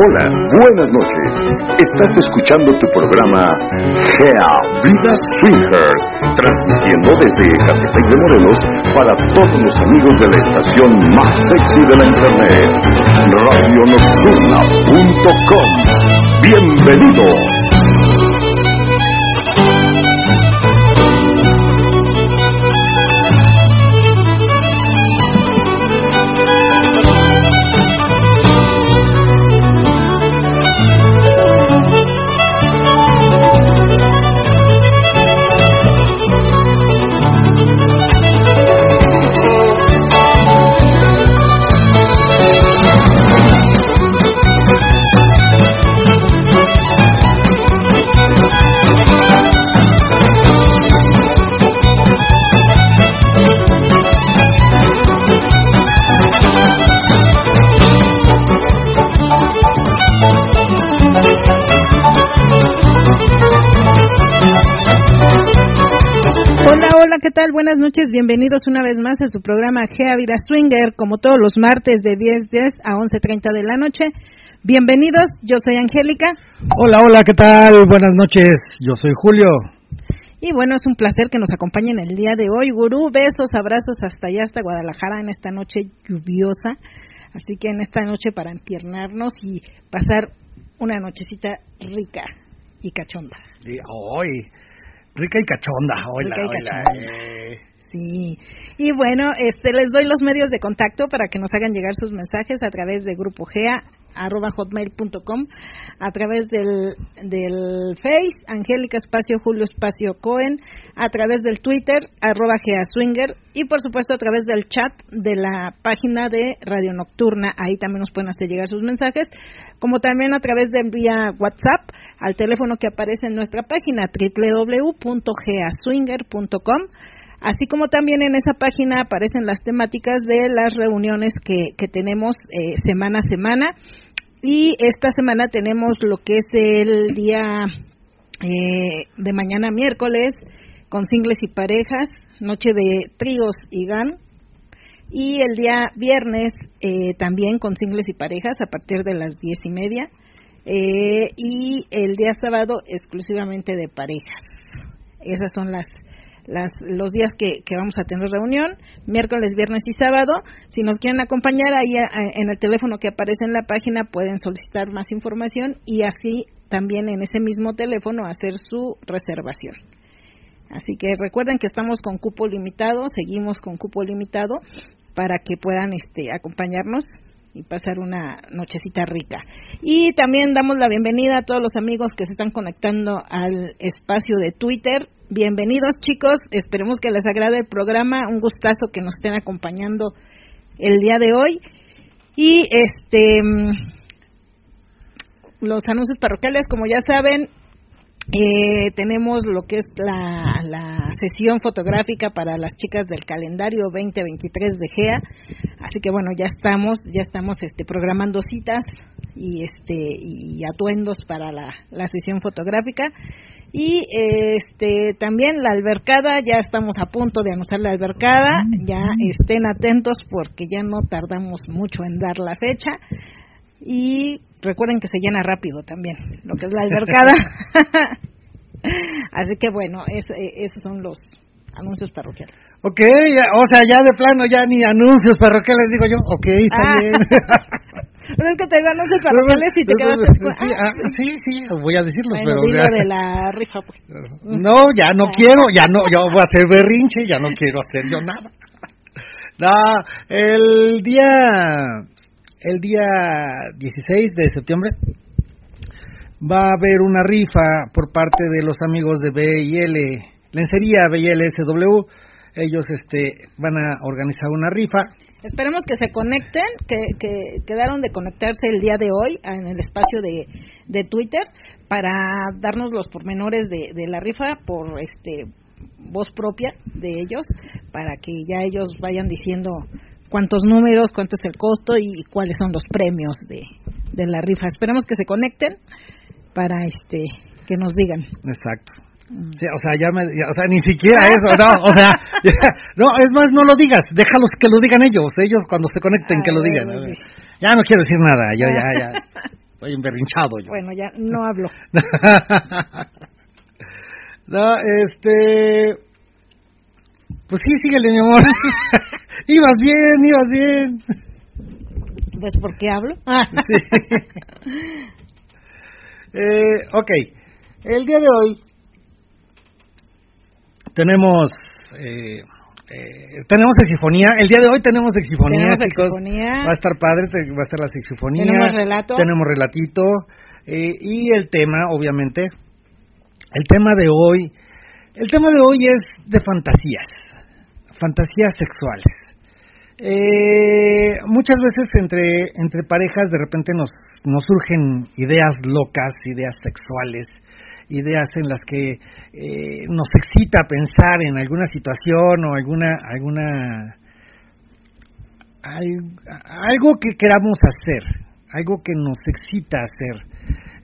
Hola, buenas noches. Estás escuchando tu programa Gea Vida Swingers, transmitiendo desde Catepec de Morelos para todos los amigos de la estación más sexy de la internet, radionocturna.com. Bienvenidos. Noches, bienvenidos una vez más a su programa Gea Vida Swinger, como todos los martes de 10.10 a 11.30 de la noche. Bienvenidos, yo soy Angélica. Hola, hola, ¿qué tal? Buenas noches, yo soy Julio. Y bueno, es un placer que nos acompañen el día de hoy. Gurú, besos, abrazos hasta allá, hasta Guadalajara, en esta noche lluviosa. Así que en esta noche para empiernarnos y pasar una nochecita rica y cachonda. Y hoy Rica y cachonda, hola, hola. Eh. Sí. Y bueno, este les doy los medios de contacto para que nos hagan llegar sus mensajes a través de Grupo GEA arroba hotmail.com a través del, del Face, Angélica Espacio Julio Espacio Cohen, a través del Twitter, arroba Swinger y por supuesto a través del chat de la página de Radio Nocturna, ahí también nos pueden hacer llegar sus mensajes, como también a través de vía WhatsApp al teléfono que aparece en nuestra página www.geaswinger.com así como también en esa página aparecen las temáticas de las reuniones que, que tenemos eh, semana a semana y esta semana tenemos lo que es el día eh, de mañana miércoles con singles y parejas, noche de tríos y GAN. Y el día viernes eh, también con singles y parejas a partir de las diez y media. Eh, y el día sábado exclusivamente de parejas. Esas son las los días que, vamos a tener reunión, miércoles, viernes y sábado. Si nos quieren acompañar ahí eh, en el teléfono que aparece en la página pueden solicitar más información y así también en ese mismo teléfono hacer su reservación. Así que recuerden que estamos con cupo limitado, seguimos con cupo limitado para que puedan este, acompañarnos y pasar una nochecita rica. Y también damos la bienvenida a todos los amigos que se están conectando al espacio de Twitter. Bienvenidos chicos, esperemos que les agrade el programa, un gustazo que nos estén acompañando el día de hoy. Y este mm, los anuncios parroquiales, como ya saben, eh, tenemos lo que es la, sesión fotográfica para las chicas del calendario 2023 de GEA. Así que bueno, ya estamos, ya estamos este, programando citas y este y atuendos para la, la sesión fotográfica. Y este también la albercada, ya estamos a punto de anunciar la albercada, ya estén atentos porque ya no tardamos mucho en dar la fecha. Y recuerden que se llena rápido también, lo que es la albercada. Así que bueno, es, eh, esos son los anuncios parroquiales. Ok, o sea, ya de plano, ya ni anuncios parroquiales digo yo. Ok, está ah. bien. es que te digo anuncios parroquiales y te quedas sí, ah, sí, sí, voy a decirlo, pero... de la rifa, pues. No, ya no ah. quiero, ya no, yo voy a hacer berrinche, ya no quiero hacer yo nada. No, el día el día 16 de septiembre va a haber una rifa por parte de los amigos de BIL, Lencería BILSW. Ellos este, van a organizar una rifa. Esperemos que se conecten, que, que quedaron de conectarse el día de hoy en el espacio de, de Twitter para darnos los pormenores de, de la rifa por este voz propia de ellos, para que ya ellos vayan diciendo cuántos números, cuánto es el costo y cuáles son los premios de, de la rifa. Esperemos que se conecten para este que nos digan. Exacto. Mm. o sea, ya me, o sea, ni siquiera eso, no, o sea, no, es más, no lo digas, déjalos que lo digan ellos, ellos cuando se conecten que lo digan. Ya no quiero decir nada, yo ya, ya. Estoy emberrinchado yo. Bueno, ya no hablo. no, este... Pues sí, síguele, mi amor. ibas bien, ibas bien. ¿Ves por qué hablo? sí. eh, ok. El día de hoy tenemos eh, eh, tenemos exifonía. El día de hoy tenemos exifonía, tenemos Exifonía. Va a estar padre, va a estar la exifonía. Tenemos relato. Tenemos relatito. Eh, y el tema, obviamente, el tema de hoy, el tema de hoy es de fantasías, fantasías sexuales. Eh, muchas veces entre, entre parejas de repente nos, nos surgen ideas locas, ideas sexuales, ideas en las que eh, nos excita pensar en alguna situación o alguna alguna algo que queramos hacer, algo que nos excita hacer.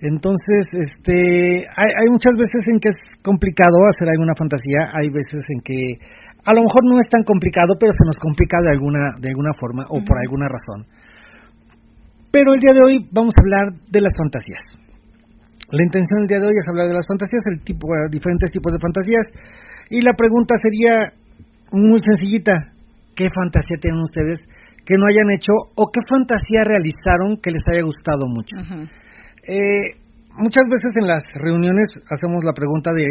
Entonces, este, hay, hay muchas veces en que es complicado hacer alguna fantasía, hay veces en que a lo mejor no es tan complicado, pero se nos complica de alguna de alguna forma o por alguna razón. Pero el día de hoy vamos a hablar de las fantasías. La intención del día de hoy es hablar de las fantasías, el tipo, eh, diferentes tipos de fantasías. Y la pregunta sería muy sencillita. ¿Qué fantasía tienen ustedes que no hayan hecho o qué fantasía realizaron que les haya gustado mucho? eh, muchas veces en las reuniones hacemos la pregunta de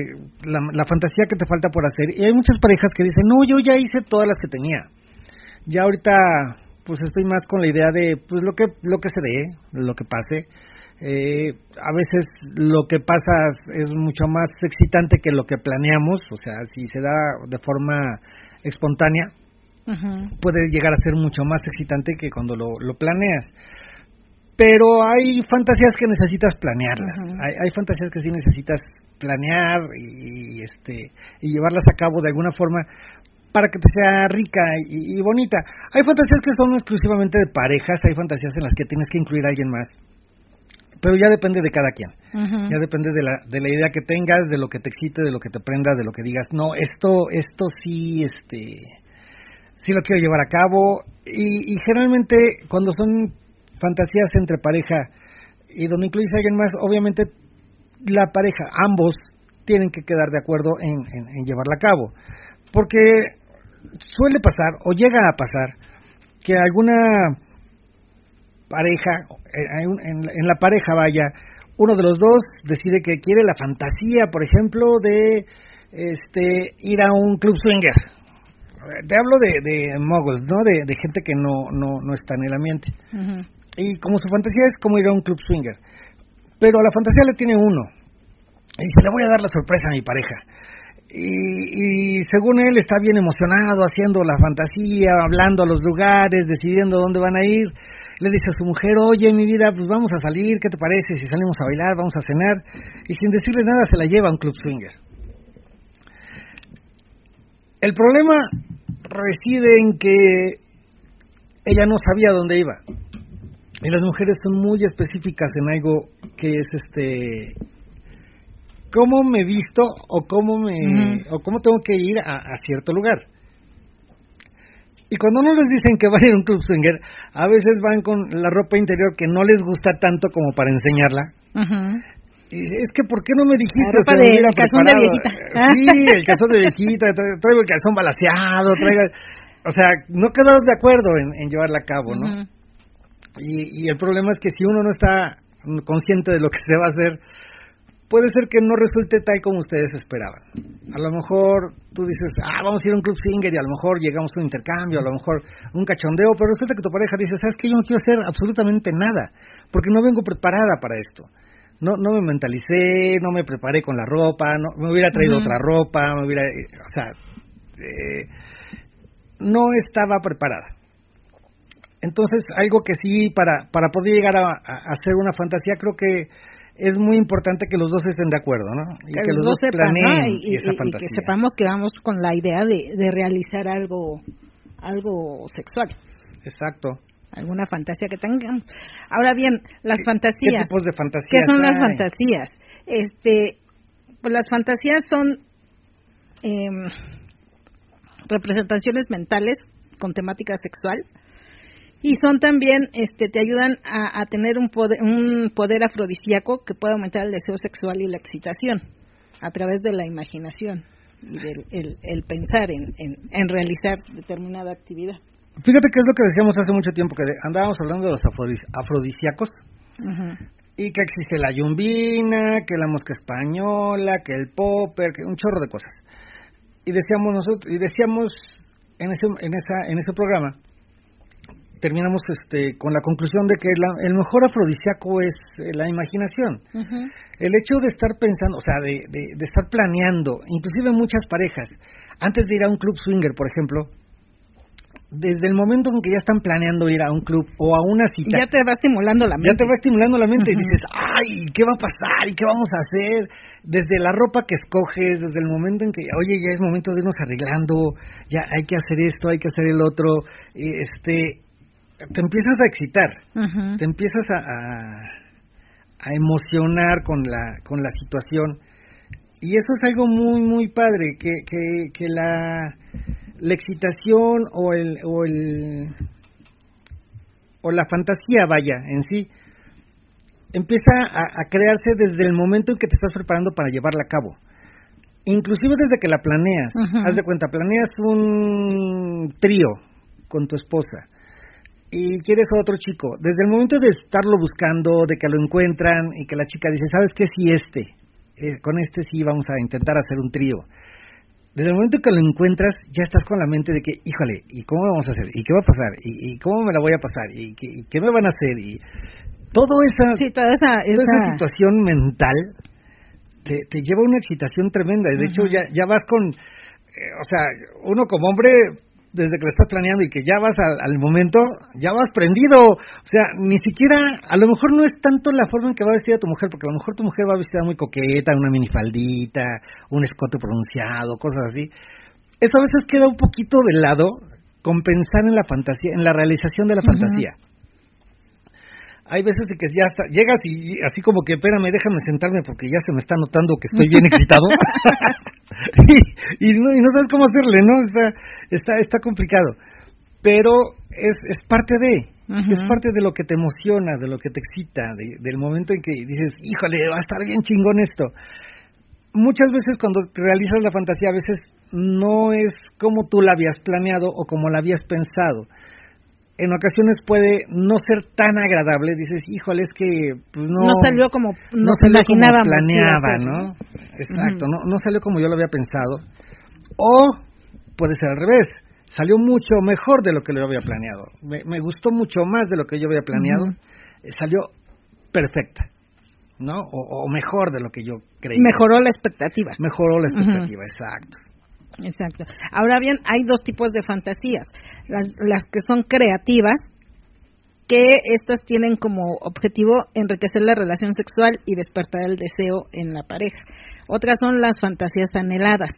la, la, fantasía que te falta por hacer y hay muchas parejas que dicen, no, yo ya hice todas las que tenía. Ya ahorita pues estoy más con la idea de pues lo que lo que se dé, lo que pase. Eh, a veces lo que pasa es mucho más excitante que lo que planeamos, o sea, si se da de forma espontánea, puede llegar a ser mucho más excitante que cuando lo, lo planeas. Pero hay fantasías que necesitas planearlas, hay, hay, fantasías que sí necesitas planear y, este y llevarlas a cabo de alguna forma para que te sea rica y, y bonita. Hay fantasías que son exclusivamente de parejas, hay fantasías en las que tienes que incluir a alguien más pero ya depende de cada quien. Ya depende de la, de la idea que tengas, de lo que te excite, de lo que te prenda, de lo que digas, no, esto, esto sí, este, sí lo quiero llevar a cabo. Y, y generalmente cuando son fantasías entre pareja y donde incluyes a alguien más, obviamente la pareja, ambos, tienen que quedar de acuerdo en, llevarla a cabo. Porque suele pasar, o llega a pasar, que alguna pareja, eh, en, la pareja vaya, uno de los dos decide que quiere la fantasía, por ejemplo, de este ir a un club swinger. Te hablo de, de moguls, ¿no? De, gente que no, no, no está en el ambiente. Y como su fantasía es como ir a un club swinger. Pero la fantasía le tiene uno. Y dice, le voy a dar la sorpresa a mi pareja. Y, y, según él está bien emocionado haciendo la fantasía, hablando a los lugares, decidiendo dónde van a ir le dice a su mujer, oye, mi vida, pues vamos a salir, ¿qué te parece? Si salimos a bailar, vamos a cenar. Y sin decirle nada se la lleva a un club swinger. El problema reside en que ella no sabía dónde iba. Y las mujeres son muy específicas en algo que es este cómo me visto o cómo me o cómo tengo que ir a, a cierto lugar. Y cuando no les dicen que van a ir a un club swinger, a veces van con la ropa interior que no les gusta tanto como para enseñarla. Y es que, ¿por qué no me dijiste? La ropa de, el calzón de viejita. Sí, el calzón de viejita, traigo el calzón balaseado, traigo... O sea, no quedamos de acuerdo en, en llevarla a cabo, ¿no? Y, y el problema es que si uno no está consciente de lo que se va a hacer, puede ser que no resulte tal como ustedes esperaban. A lo mejor tú dices, ah, vamos a ir a un club swinger y a lo mejor llegamos a un intercambio, a lo mejor un cachondeo, pero resulta que tu pareja dice, sabes que yo no quiero hacer absolutamente nada, porque no vengo preparada para esto. No, no me mentalicé, no me preparé con la ropa, no, me hubiera traído otra ropa, me hubiera, o sea, eh, no estaba preparada. Entonces, algo que sí, para, para poder llegar a, a hacer una fantasía, creo que es muy importante que los dos estén de acuerdo, ¿no? Y que, los dos planeen y, esa fantasía. Y que sepamos que vamos con la idea de, de realizar algo, algo sexual. Exacto alguna fantasía que tengan. Ahora bien, las fantasías. ¿Qué tipos de fantasías? ¿Qué son las fantasías? Este, pues las fantasías son eh, representaciones mentales con temática sexual y son también, este, te ayudan a, tener un poder, un poder afrodisíaco que puede aumentar el deseo sexual y la excitación a través de la imaginación y del el, pensar en, en, realizar determinada actividad. Fíjate que es lo que decíamos hace mucho tiempo, que andábamos hablando de los afrodisíacos y que existe la yumbina, que la mosca española, que el popper, que un chorro de cosas. Y decíamos nosotros, y decíamos en ese, en esa, en ese programa terminamos este, con la conclusión de que el mejor afrodisíaco es eh, la imaginación. El hecho de estar pensando, o sea, de, de, estar planeando, inclusive muchas parejas, antes de ir a un club swinger, por ejemplo, desde el momento en que ya están planeando ir a un club o a una cita. Ya te va estimulando la mente. Ya te va estimulando la mente y dices, ay, ¿qué va a pasar? ¿Y qué vamos a hacer? Desde la ropa que escoges, desde el momento en que, oye, ya es momento de irnos arreglando, ya hay que hacer esto, hay que hacer el otro, este, te empiezas a excitar, te empiezas a, a, emocionar con la, con la situación. Y eso es algo muy, muy padre, que, que, que la, la excitación o el, o el o la fantasía, vaya, en sí, empieza a, crearse desde el momento en que te estás preparando para llevarla a cabo. Inclusive desde que la planeas. Haz de cuenta, planeas un trío con tu esposa y quieres a otro chico, desde el momento de estarlo buscando, de que lo encuentran y que la chica dice, ¿sabes qué? Sí, este, eh, con este sí vamos a intentar hacer un trío. Desde el momento que lo encuentras, ya estás con la mente de que, híjole, ¿y cómo vamos a hacer? ¿Y qué va a pasar? ¿Y, cómo me la voy a pasar? ¿Y qué, me van a hacer? Y todo esa, toda esa, situación mental te, lleva a una excitación tremenda. De hecho, ya, ya vas con, eh, o sea, uno como hombre desde que lo estás planeando y que ya vas al, momento, ya vas prendido. O sea, ni siquiera, a lo mejor no es tanto la forma en que va vestida tu mujer, porque a lo mejor tu mujer va vestida muy coqueta, una minifaldita, un escote pronunciado, cosas así. Eso a veces queda un poquito de lado con pensar en la fantasía, en la realización de la fantasía hay veces de que ya llegas y así como que, espérame, déjame sentarme porque ya se me está notando que estoy bien excitado. y, no, y, no, sabes cómo hacerle, ¿no? Está, está, está complicado. Pero es, es parte de, es parte de lo que te emociona, de lo que te excita, del momento en que dices, híjole, va a estar bien chingón esto. Muchas veces cuando realizas la fantasía, a veces no es como tú la habías planeado o como la habías pensado en ocasiones puede no ser tan agradable, dices, híjole, es que pues no, no salió como no imaginábamos planeaba, ¿no? Exacto, no, no salió como yo lo había pensado. O puede ser al revés, salió mucho mejor de lo que yo había planeado. Me, gustó mucho más de lo que yo había planeado. Salió perfecta, ¿no? O, mejor de lo que yo creía. Mejoró la expectativa. Mejoró la expectativa, exacto. Exacto. Ahora bien, hay dos tipos de fantasías. Las, las que son creativas, que estas tienen como objetivo enriquecer la relación sexual y despertar el deseo en la pareja. Otras son las fantasías anheladas,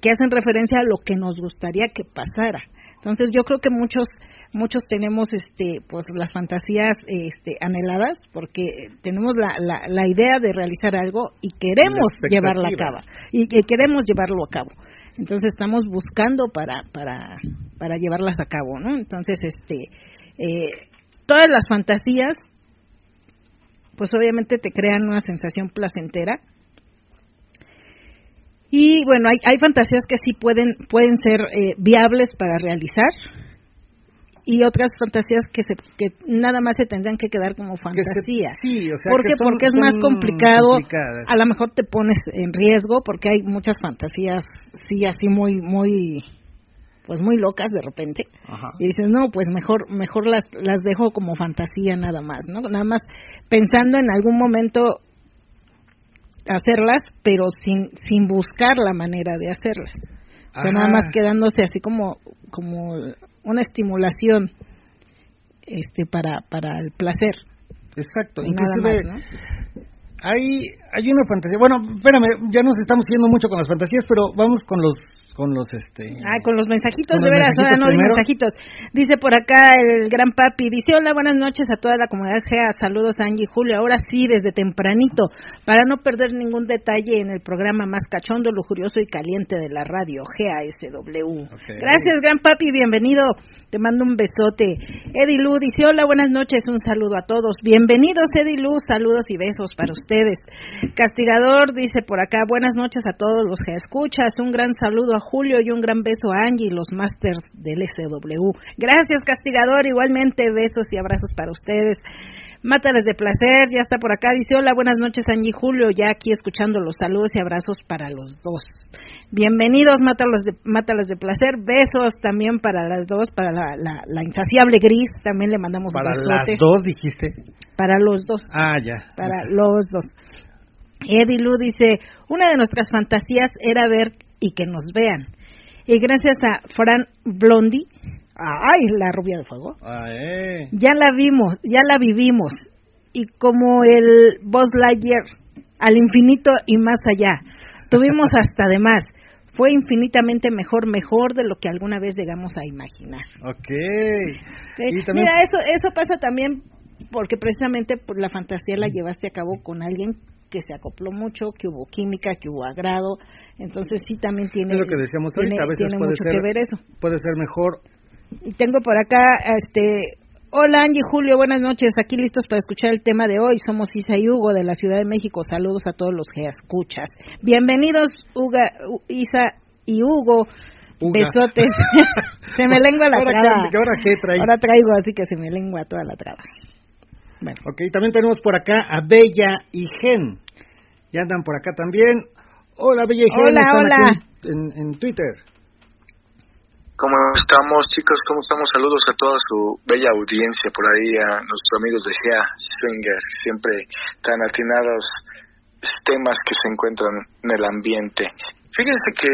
que hacen referencia a lo que nos gustaría que pasara. Entonces yo creo que muchos muchos tenemos este pues las fantasías este, anheladas porque tenemos la, la, idea de realizar algo y queremos llevarla a cabo y, y queremos llevarlo a cabo. Entonces estamos buscando para, para, para llevarlas a cabo, ¿no? Entonces, este, eh, todas las fantasías, pues obviamente te crean una sensación placentera. Y bueno, hay, hay fantasías que sí pueden, pueden ser eh, viables para realizar, y otras fantasías que se que nada más se tendrían que quedar como fantasías. sí, o sea, ¿Por qué? porque es más complicado, a lo mejor te pones en riesgo porque hay muchas fantasías sí así muy muy pues muy locas de repente. Y dices no pues mejor mejor las las dejo como fantasía nada más no nada más pensando en algún momento hacerlas pero sin sin buscar la manera de hacerlas. O sea nada más quedándose así como como una estimulación este para para el placer. Exacto inclusive hay hay una fantasía bueno espérame ya nos estamos yendo mucho con las fantasías pero vamos con los con los este ah con los mensajitos de veras ahora no hay mensajitos dice por acá el gran papi dice hola buenas noches a toda la comunidad GEA saludos Angie y Julio ahora sí desde tempranito para no perder ningún detalle en el programa más cachondo lujurioso y caliente de la radio GASW gracias gran papi bienvenido Te mando un besote. Edilu dice, hola, buenas noches, un saludo a todos. Bienvenidos, Edilu, saludos y besos para ustedes. Castigador dice por acá, buenas noches a todos los que escuchas. Un gran saludo a Julio y un gran beso a Angie, los masters del SW. Gracias, Castigador, igualmente besos y abrazos para ustedes. Mátales de placer, ya está por acá. Dice, hola, buenas noches, Angie Julio, ya aquí escuchando los saludos y abrazos para los dos. Bienvenidos, Mátales de, de placer. Besos también para las dos, para la, la, insaciable Gris, también le mandamos Para las dos, dijiste. Para los dos. Ah, ya. Para los dos. Eddie Lu dice, una de nuestras fantasías era ver y que nos vean. Y gracias a Fran Blondi, Ay, la rubia de fuego. Ah, eh. Ya la vimos, ya la vivimos. Y como el Buzz Lightyear, al infinito y más allá. Tuvimos hasta de más. Fue infinitamente mejor, mejor de lo que alguna vez llegamos a imaginar. Ok. Mira, eso, eso pasa también porque precisamente la fantasía la llevaste a cabo con alguien que se acopló mucho, que hubo química, que hubo agrado, entonces sí también tiene, es lo que decíamos ahorita, a veces puede mucho ser, que ver eso. Puede ser mejor y tengo por acá, este, hola Angie Julio, buenas noches, aquí listos para escuchar el tema de hoy. Somos Isa y Hugo de la Ciudad de México. Saludos a todos los que escuchas. Bienvenidos, Uga, Isa y Hugo. Besotes. se me lengua la traba. ¿Ahora qué traes? Ahora traigo así que se me lengua toda la traba. Bueno. Ok, también tenemos por acá a Bella y Gen. Ya andan por acá también. Hola, Bella y Gen. Hola, hola. en, en Twitter. ¿Cómo estamos, chicos? ¿Cómo estamos? Saludos a toda su bella audiencia por ahí, a nuestros amigos de GEA Swingers, siempre tan atinados temas que se encuentran en el ambiente. Fíjense que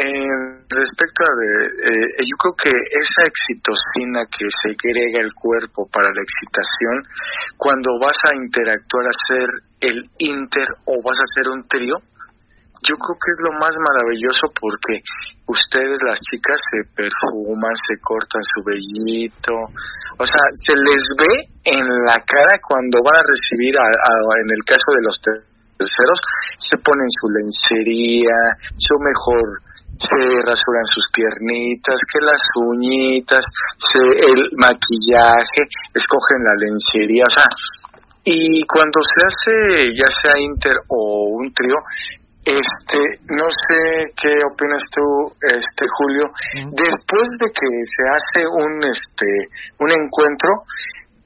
eh, respecto a, eh, yo creo que esa excitocina que se agrega el cuerpo para la excitación, cuando vas a interactuar, a hacer el inter o vas a hacer un trío, yo creo que es lo más maravilloso porque ustedes las chicas se perfuman, se cortan su vellito, o sea, se les ve en la cara cuando van a recibir, a, en el caso de los terceros, se ponen su lencería, su mejor se rasuran sus piernitas, que las uñitas, se, el maquillaje, escogen la lencería, o sea, y cuando se hace ya sea inter o un trío, este, no sé qué opinas tú, este Julio. Después de que se hace un este un encuentro,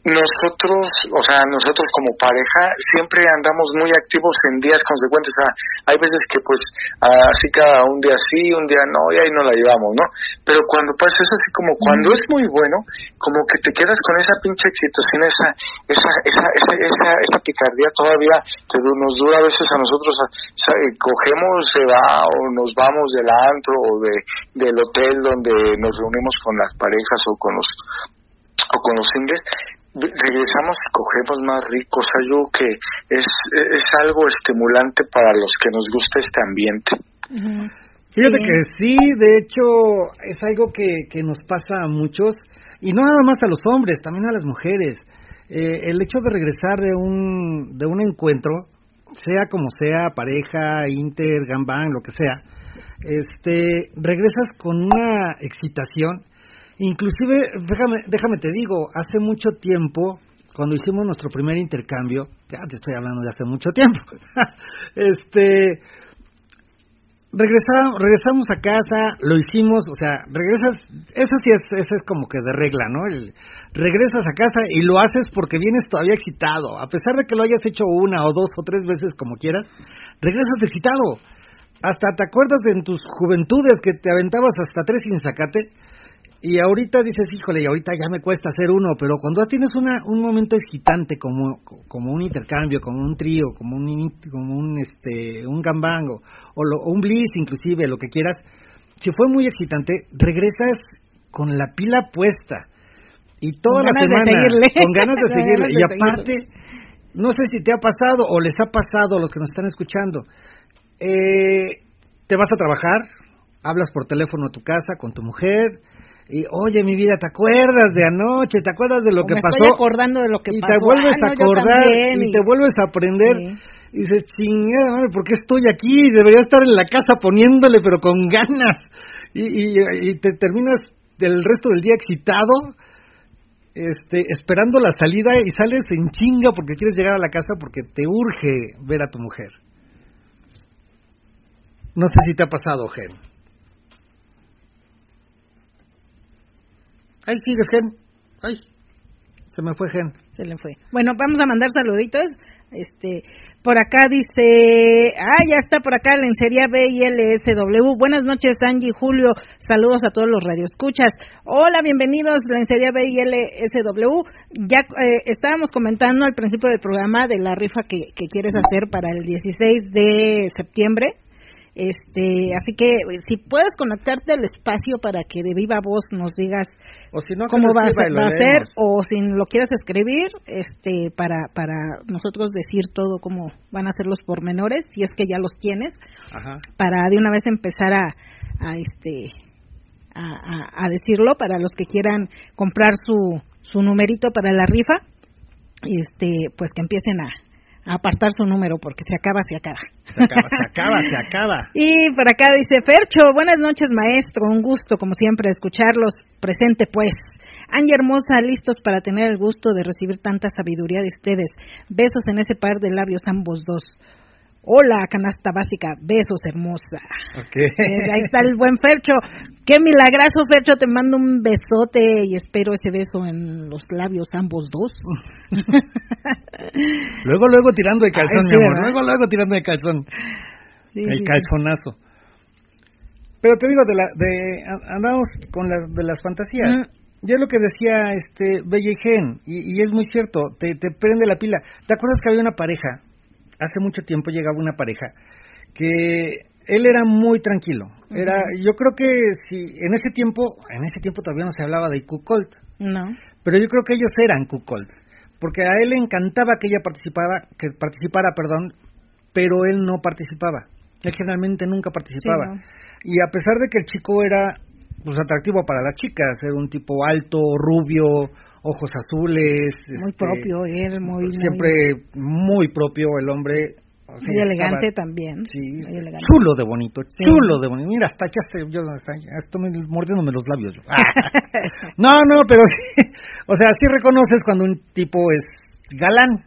nosotros, o sea, nosotros como pareja siempre andamos muy activos en días consecuentes. O sea, hay veces que pues así cada un día sí, un día no, y ahí no la llevamos, ¿no? Pero cuando pasa eso así como cuando es muy bueno, como que te quedas con esa pinche excitación, esa, esa, esa, esa, esa, esa picardía todavía que nos dura a veces a nosotros, cogemos, se va o nos vamos del antro o de, del hotel donde nos reunimos con las parejas o con los o con los singles regresamos y cogemos más rico. O sea, yo que es, es algo estimulante para los que nos gusta este ambiente. Fíjate que sí, de hecho, es algo que, que nos pasa a muchos, y no nada más a los hombres, también a las mujeres. Eh, el hecho de regresar de un, de un encuentro, sea como sea, pareja, inter, gambang, lo que sea, este, regresas con una excitación Inclusive, déjame, déjame te digo, hace mucho tiempo, cuando hicimos nuestro primer intercambio, ya te estoy hablando de hace mucho tiempo, este, regresamos, regresamos a casa, lo hicimos, o sea, regresas, eso sí es, eso es como que de regla, ¿no? El, regresas a casa y lo haces porque vienes todavía excitado, a pesar de que lo hayas hecho una o dos o tres veces como quieras, regresas excitado. Hasta te acuerdas de en tus juventudes que te aventabas hasta tres sin sacate, y ahorita dices, híjole, y ahorita ya me cuesta hacer uno, pero cuando tienes una, un momento excitante como, como un intercambio, como un trío, como un, como un, este, un gambango, o, un bliss inclusive, lo que quieras, si fue muy excitante, regresas con la pila puesta. Y toda la semana, con ganas de seguirle. y aparte, no sé si te ha pasado o les ha pasado a los que nos están escuchando, eh, te vas a trabajar, hablas por teléfono a tu casa con tu mujer, y oye mi vida, ¿te acuerdas de anoche? ¿Te acuerdas de lo que pasó? Estoy acordando de lo que y pasó. te vuelves a acordar y, te vuelves a aprender. Y dices, chingada madre, ¿por qué estoy aquí? Debería estar en la casa poniéndole, pero con ganas. Y, y, te terminas del resto del día excitado, este, esperando la salida y sales en chinga porque quieres llegar a la casa porque te urge ver a tu mujer. No sé si te ha pasado, Gen. Ahí sigues, Gen. Ay, se me fue, Gen. Se le fue. Bueno, vamos a mandar saluditos. Este, por acá dice, ah, ya está por acá Lencería B y LSW. Buenas noches, Angie, Julio. Saludos a todos los radioescuchas. Hola, bienvenidos, Lencería B y LSW. Ya eh, estábamos comentando al principio del programa de la rifa que, que quieres hacer para el 16 de septiembre. Este, así que si puedes conectarte al espacio para que de viva voz nos digas cómo va, a ser o si lo quieres escribir, este, para para nosotros decir todo cómo van a ser los pormenores, si es que ya los tienes, para de una vez empezar a, a este a, a, decirlo para los que quieran comprar su su numerito para la rifa, este, pues que empiecen a, apartar su número porque se acaba, se acaba. Se acaba, se acaba, se acaba. Y por acá dice Fercho, buenas noches maestro, un gusto como siempre escucharlos, presente pues. Angie Hermosa, listos para tener el gusto de recibir tanta sabiduría de ustedes. Besos en ese par de labios ambos dos. Hola, canasta básica, besos hermosa. Okay. Eh, ahí está el buen Fercho. Qué milagroso, Fercho, te mando un besote y espero ese beso en los labios ambos dos. luego, luego tirando de calzón, mi amor. Luego, luego tirando de calzón. el calzonazo. Pero te digo, de la, de, andamos con las de las fantasías. Mm. Ya es lo que decía este Bellejen, y, y es muy cierto, te, te prende la pila. ¿Te acuerdas que había una pareja hace mucho tiempo llegaba una pareja que él era muy tranquilo. Era, yo creo que si en ese tiempo, en ese tiempo todavía no se hablaba de Colt. No. Pero yo creo que ellos eran Colt, porque a él le encantaba que ella participara, que participara, perdón, pero él no participaba. Él generalmente nunca participaba. Y a pesar de que el chico era pues atractivo para las chicas, era un tipo alto, rubio, ojos azules. Muy este, propio él, muy... Siempre muy, propio el hombre. muy elegante también. Sí, chulo de bonito, chulo de bonito. Mira, hasta ya estoy, yo, hasta, estoy mordiéndome los labios. Yo. no, no, pero sí, o sea, sí reconoces cuando un tipo es galán,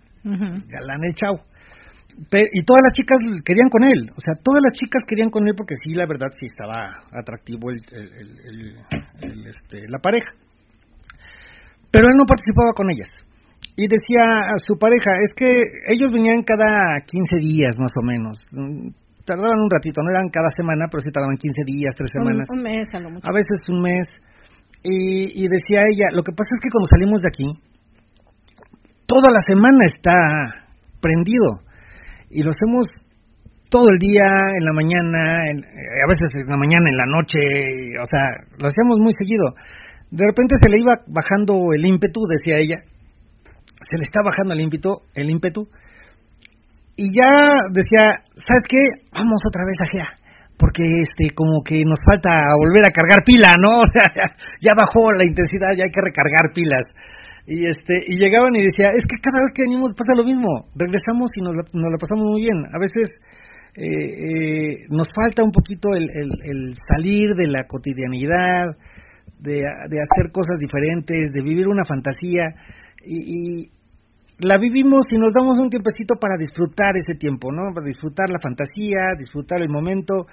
galán el chau. y todas las chicas querían con él, o sea, todas las chicas querían con él porque sí, la verdad, sí estaba atractivo el, el, el este, la pareja. Pero él no participaba con ellas. Y decía a su pareja, es que ellos venían cada 15 días más o menos. Tardaban un ratito, no eran cada semana, pero sí tardaban 15 días, tres semanas. Un, mes a lo mucho. A veces un mes. Y, y decía ella, lo que pasa es que cuando salimos de aquí, toda la semana está prendido. Y lo hacemos todo el día, en la mañana, a veces en la mañana, en la noche, o sea, lo hacemos muy seguido. De repente se le iba bajando el ímpetu, decía ella. Se le está bajando el ímpetu, el ímpetu. Y ya decía, ¿sabes qué? Vamos otra vez a Gea. Porque este como que nos falta volver a cargar pila, ¿no? O sea, ya bajó la intensidad, ya hay que recargar pilas. Y este y llegaban y decía, es que cada vez que venimos pasa lo mismo. Regresamos y nos la, nos la pasamos muy bien. A veces eh, eh, nos falta un poquito el, salir de la cotidianidad, de, de hacer cosas diferentes, de vivir una fantasía y, la vivimos y nos damos un tiempecito para disfrutar ese tiempo, ¿no? Para disfrutar la fantasía, disfrutar el momento.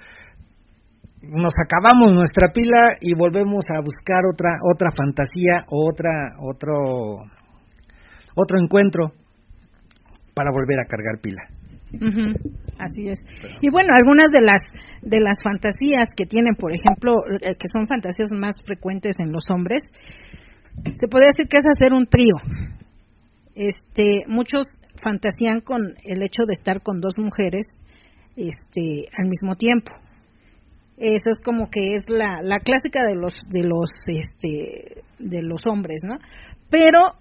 Nos acabamos nuestra pila y volvemos a buscar otra otra fantasía o otra otro otro encuentro para volver a cargar pila. Así es. Y bueno, algunas de las de las fantasías que tienen, por ejemplo, eh, que son fantasías más frecuentes en los hombres, se podría decir que es hacer un trío. Este, muchos fantasían con el hecho de estar con dos mujeres este al mismo tiempo. Eso es como que es la, la clásica de los de los este de los hombres, ¿no? Pero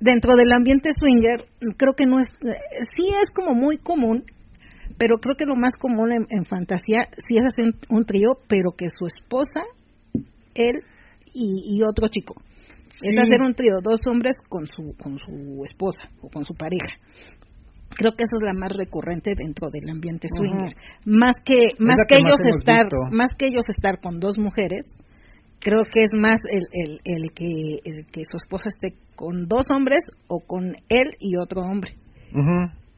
dentro del ambiente swinger, creo que no es, sí es como muy común, pero creo que lo más común en, fantasía sí es hacer un, trío, pero que su esposa, él y, otro chico. Es hacer un trío, dos hombres con su, con su esposa o con su pareja. Creo que esa es la más recurrente dentro del ambiente swinger. Más que, más que, ellos estar, más que ellos estar con dos mujeres, creo que es más el, el, el, que, el que su esposa esté con dos hombres o con él y otro hombre.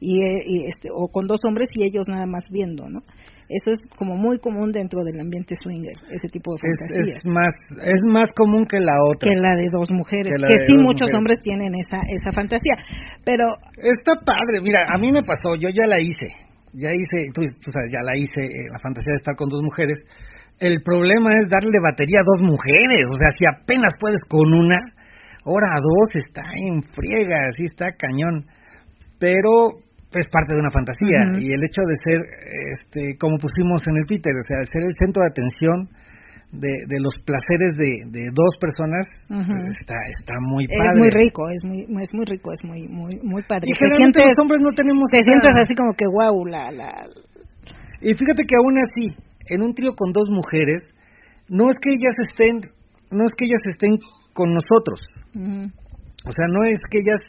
Y, y, este, o con dos hombres y ellos nada más viendo, ¿no? Eso es como muy común dentro del ambiente swinger, ese tipo de fantasías. Es, más, es más común que la otra. Que la de dos mujeres, que, sí muchos hombres tienen esa, esa fantasía, pero... Está padre, mira, a mí me pasó, yo ya la hice, ya hice, tú, sabes, ya la hice, eh, la fantasía de estar con dos mujeres. El problema es darle batería a dos mujeres, o sea, si apenas puedes con una, ahora dos está en friega, así está cañón. Pero es parte de una fantasía y el hecho de ser, este, como pusimos en el Twitter, o sea, ser el centro de atención de, de los placeres de, de dos personas está está muy padre. Es muy rico, es muy es muy rico, es muy muy muy padre. Y sientes, los hombres no tenemos te sientes así como que wow, la, la Y fíjate que aún así, en un trío con dos mujeres, no es que ellas estén no es que ellas estén con nosotros. O sea, no es que ellas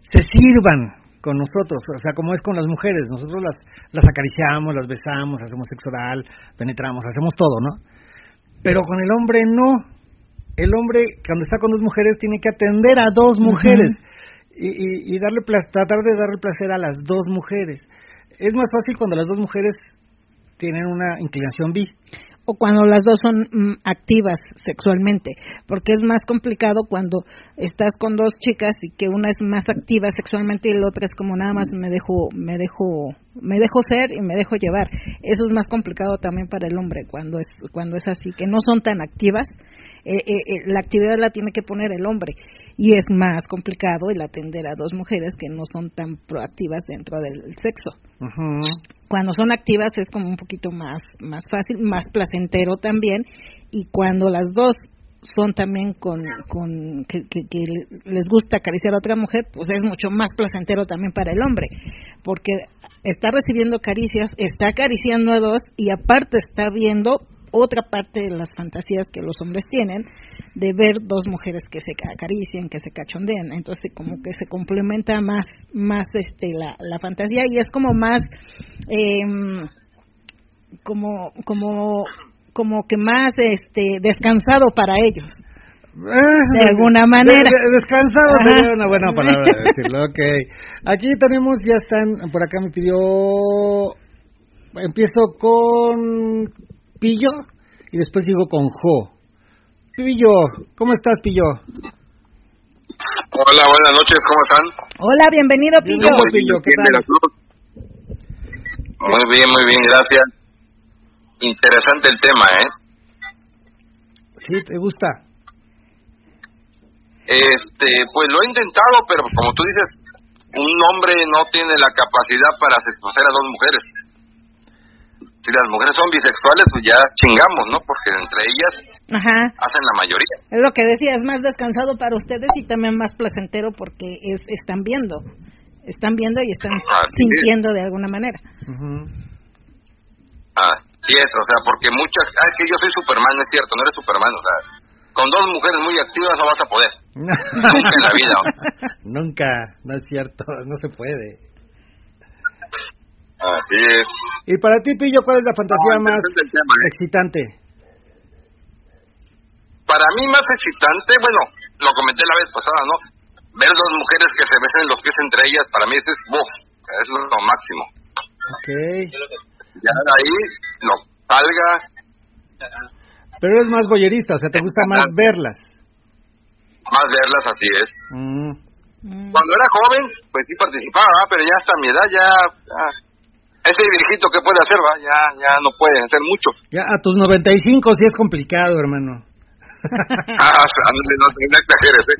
se sirvan con nosotros, o sea, como es con las mujeres, nosotros las, las acariciamos, las besamos, hacemos sexo oral, penetramos, hacemos todo, ¿no? Pero con el hombre no. El hombre, cuando está con dos mujeres, tiene que atender a dos mujeres y, y, darle tratar de darle placer a las dos mujeres. Es más fácil cuando las dos mujeres tienen una inclinación bi o cuando las dos son mm, activas sexualmente, porque es más complicado cuando estás con dos chicas y que una es más activa sexualmente y la otra es como nada más me dejo me dejo me dejo ser y me dejo llevar. Eso es más complicado también para el hombre cuando es cuando es así, que no son tan activas. Eh, eh, eh, la actividad la tiene que poner el hombre y es más complicado el atender a dos mujeres que no son tan proactivas dentro del sexo. Cuando son activas es como un poquito más más fácil, más placentero también. Y cuando las dos son también con, con que, que, les gusta acariciar a otra mujer, pues es mucho más placentero también para el hombre, porque está recibiendo caricias, está acariciando a dos y aparte está viendo otra parte de las fantasías que los hombres tienen de ver dos mujeres que se acarician, que se cachondean, entonces como que se complementa más más este la, la fantasía y es como más eh, como como como que más este descansado para ellos de alguna manera. descansado sería una buena palabra decirlo. Ok. Aquí tenemos, ya están, por acá me pidió. Empiezo con Pillo y después sigo con Jo. Pillo, ¿cómo estás, Pillo? Hola, buenas noches, ¿cómo están? Hola, bienvenido, Pillo. Pillo, ¿qué tal? Muy bien, muy bien, gracias. Interesante el tema, ¿eh? Sí, ¿te gusta? Este, pues lo he intentado, pero como tú dices, un hombre no tiene la capacidad para satisfacer a dos mujeres. Si las mujeres son bisexuales, pues ya chingamos, ¿no? Porque entre ellas hacen la mayoría. Es lo que decía, es más descansado para ustedes y también más placentero porque es, están viendo, están viendo y están sintiendo de alguna manera. Ah, sí es, o sea, porque muchas, ah, es que yo soy Superman, es cierto, no eres Superman, o sea, con dos mujeres muy activas no vas a poder. Nunca en la vida. Nunca, no es cierto, no se puede. Así es. ¿Y para ti, Pillo, cuál es la fantasía más ¿eh? excitante? Para mí más excitante, bueno, lo comenté la vez pasada, ¿no? Ver dos mujeres que se besen los pies entre ellas, para mí eso es, ¡buf! es lo máximo. Ok. Ya de ahí, lo salga, pero eres más boyerista, o sea, te gusta más verlas. Más verlas, así es. Mm. Cuando era joven, pues sí participaba, pero ya hasta mi edad ya, ese viejito que puede hacer, ¿va? ya ya no puede hacer mucho. Ya a tus 95 sí es complicado, hermano. ah, no, no exageres, ¿eh?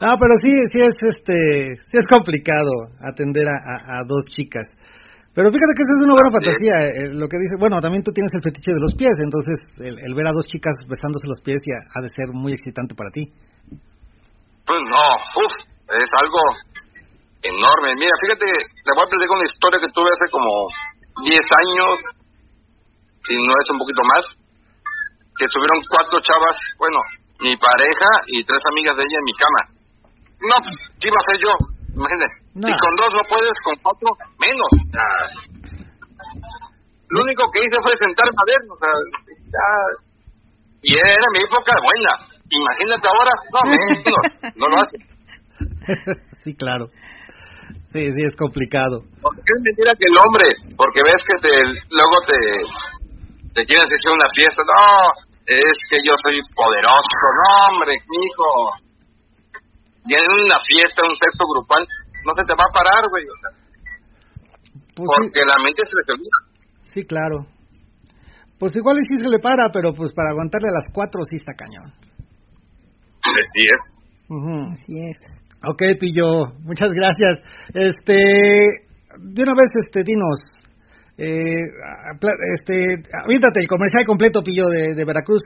no, pero sí, sí es este, sí es complicado atender a, a dos chicas. Pero fíjate que eso es una buena fantasía, eh, lo que dice, bueno, también tú tienes el fetiche de los pies, entonces el, ver a dos chicas besándose los pies ya ha de ser muy excitante para ti. Pues no, uff, es algo enorme. Mira, fíjate, te voy a platicar una historia que tuve hace como 10 años, si no es un poquito más, que subieron cuatro chavas, bueno, mi pareja y tres amigas de ella en mi cama. No, ¿qué iba a hacer yo? Imagínate. Y con dos no puedes, con cuatro menos. Lo único que hice fue sentarme a ver, o sea, y era mi época buena. Imagínate ahora, no, menos, no lo hace. sí, claro. Sí, sí, es complicado. Porque es mentira que el hombre, porque ves que te, luego te, te quieres hacer una fiesta, no, es que yo soy poderoso, no, hombre, hijo. Y en una fiesta, un sexo grupal, no se te va a parar, güey, o sea, pues porque la mente se le termina. Sí, claro. Pues igual sí se le para, pero pues para aguantarle a las cuatro sí está cañón. Así es. Así es. Ok, Pillo, muchas gracias. Este, de una vez, este, dinos, eh, este, avítate el comercial completo, Pillo, de, Veracruz.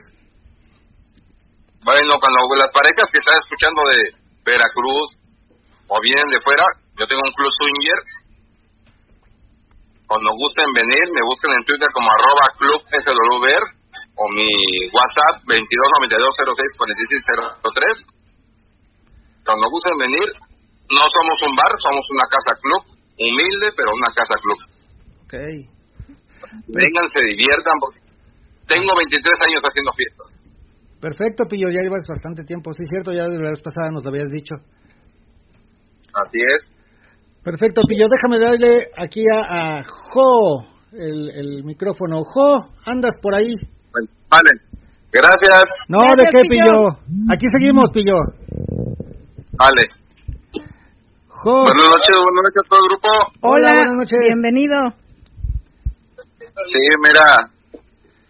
Bueno, cuando las parejas que están escuchando de Veracruz o vienen de fuera, yo tengo un club swinger. Cuando gusten venir, me busquen en Twitter como arroba club o mi WhatsApp 2292064603 cuando gusten venir, no somos un bar, somos una casa club, humilde, pero una casa club. Ok. Vengan, se diviertan, porque tengo 23 años haciendo fiestas. Perfecto, Pillo, ya llevas bastante tiempo, sí, cierto, ya la vez pasada nos lo habías dicho. Así es. Perfecto, Pillo, déjame darle aquí a, Jo el, el, micrófono. Jo, andas por ahí. vale, gracias. No, ¿de qué, Pillo? Aquí seguimos, Pillo. Vale. Buenas noches, buenas noches a todo el grupo. Hola, buenas noches. Bienvenido. Sí, mira,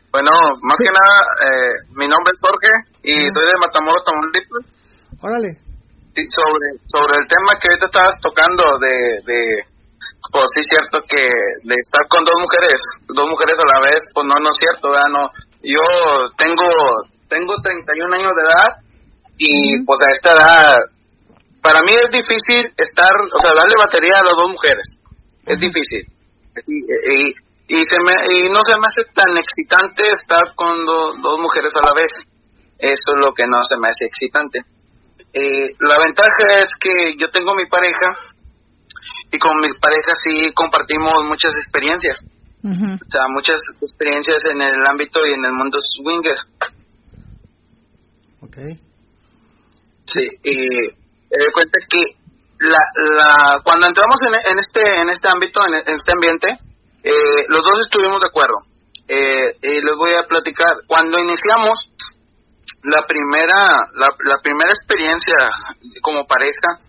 bueno, más que nada, eh, mi nombre es Jorge y soy de Matamoros, Tamaulipas. Órale. Sí, sobre, sobre el tema que ahorita estabas tocando de, de, pues sí, cierto que de estar con dos mujeres, dos mujeres a la vez, pues no, no es cierto, ¿verdad? No, yo tengo, tengo 31 años de edad y pues a esta edad para mí es difícil estar, o sea, darle batería a las dos mujeres. Es difícil. Y, y, se me, y no se me hace tan excitante estar con dos mujeres a la vez. Eso es lo que no se me hace excitante. Eh, la ventaja es que yo tengo mi pareja y con mi pareja sí compartimos muchas experiencias. O sea, muchas experiencias en el ámbito y en el mundo swinger. Ok. Sí, y eh, cuenta que la, la, cuando entramos en, en, este en este ámbito, en, este ambiente, eh, los dos estuvimos de acuerdo. Eh, y les voy a platicar. Cuando iniciamos la primera la, la primera experiencia como pareja,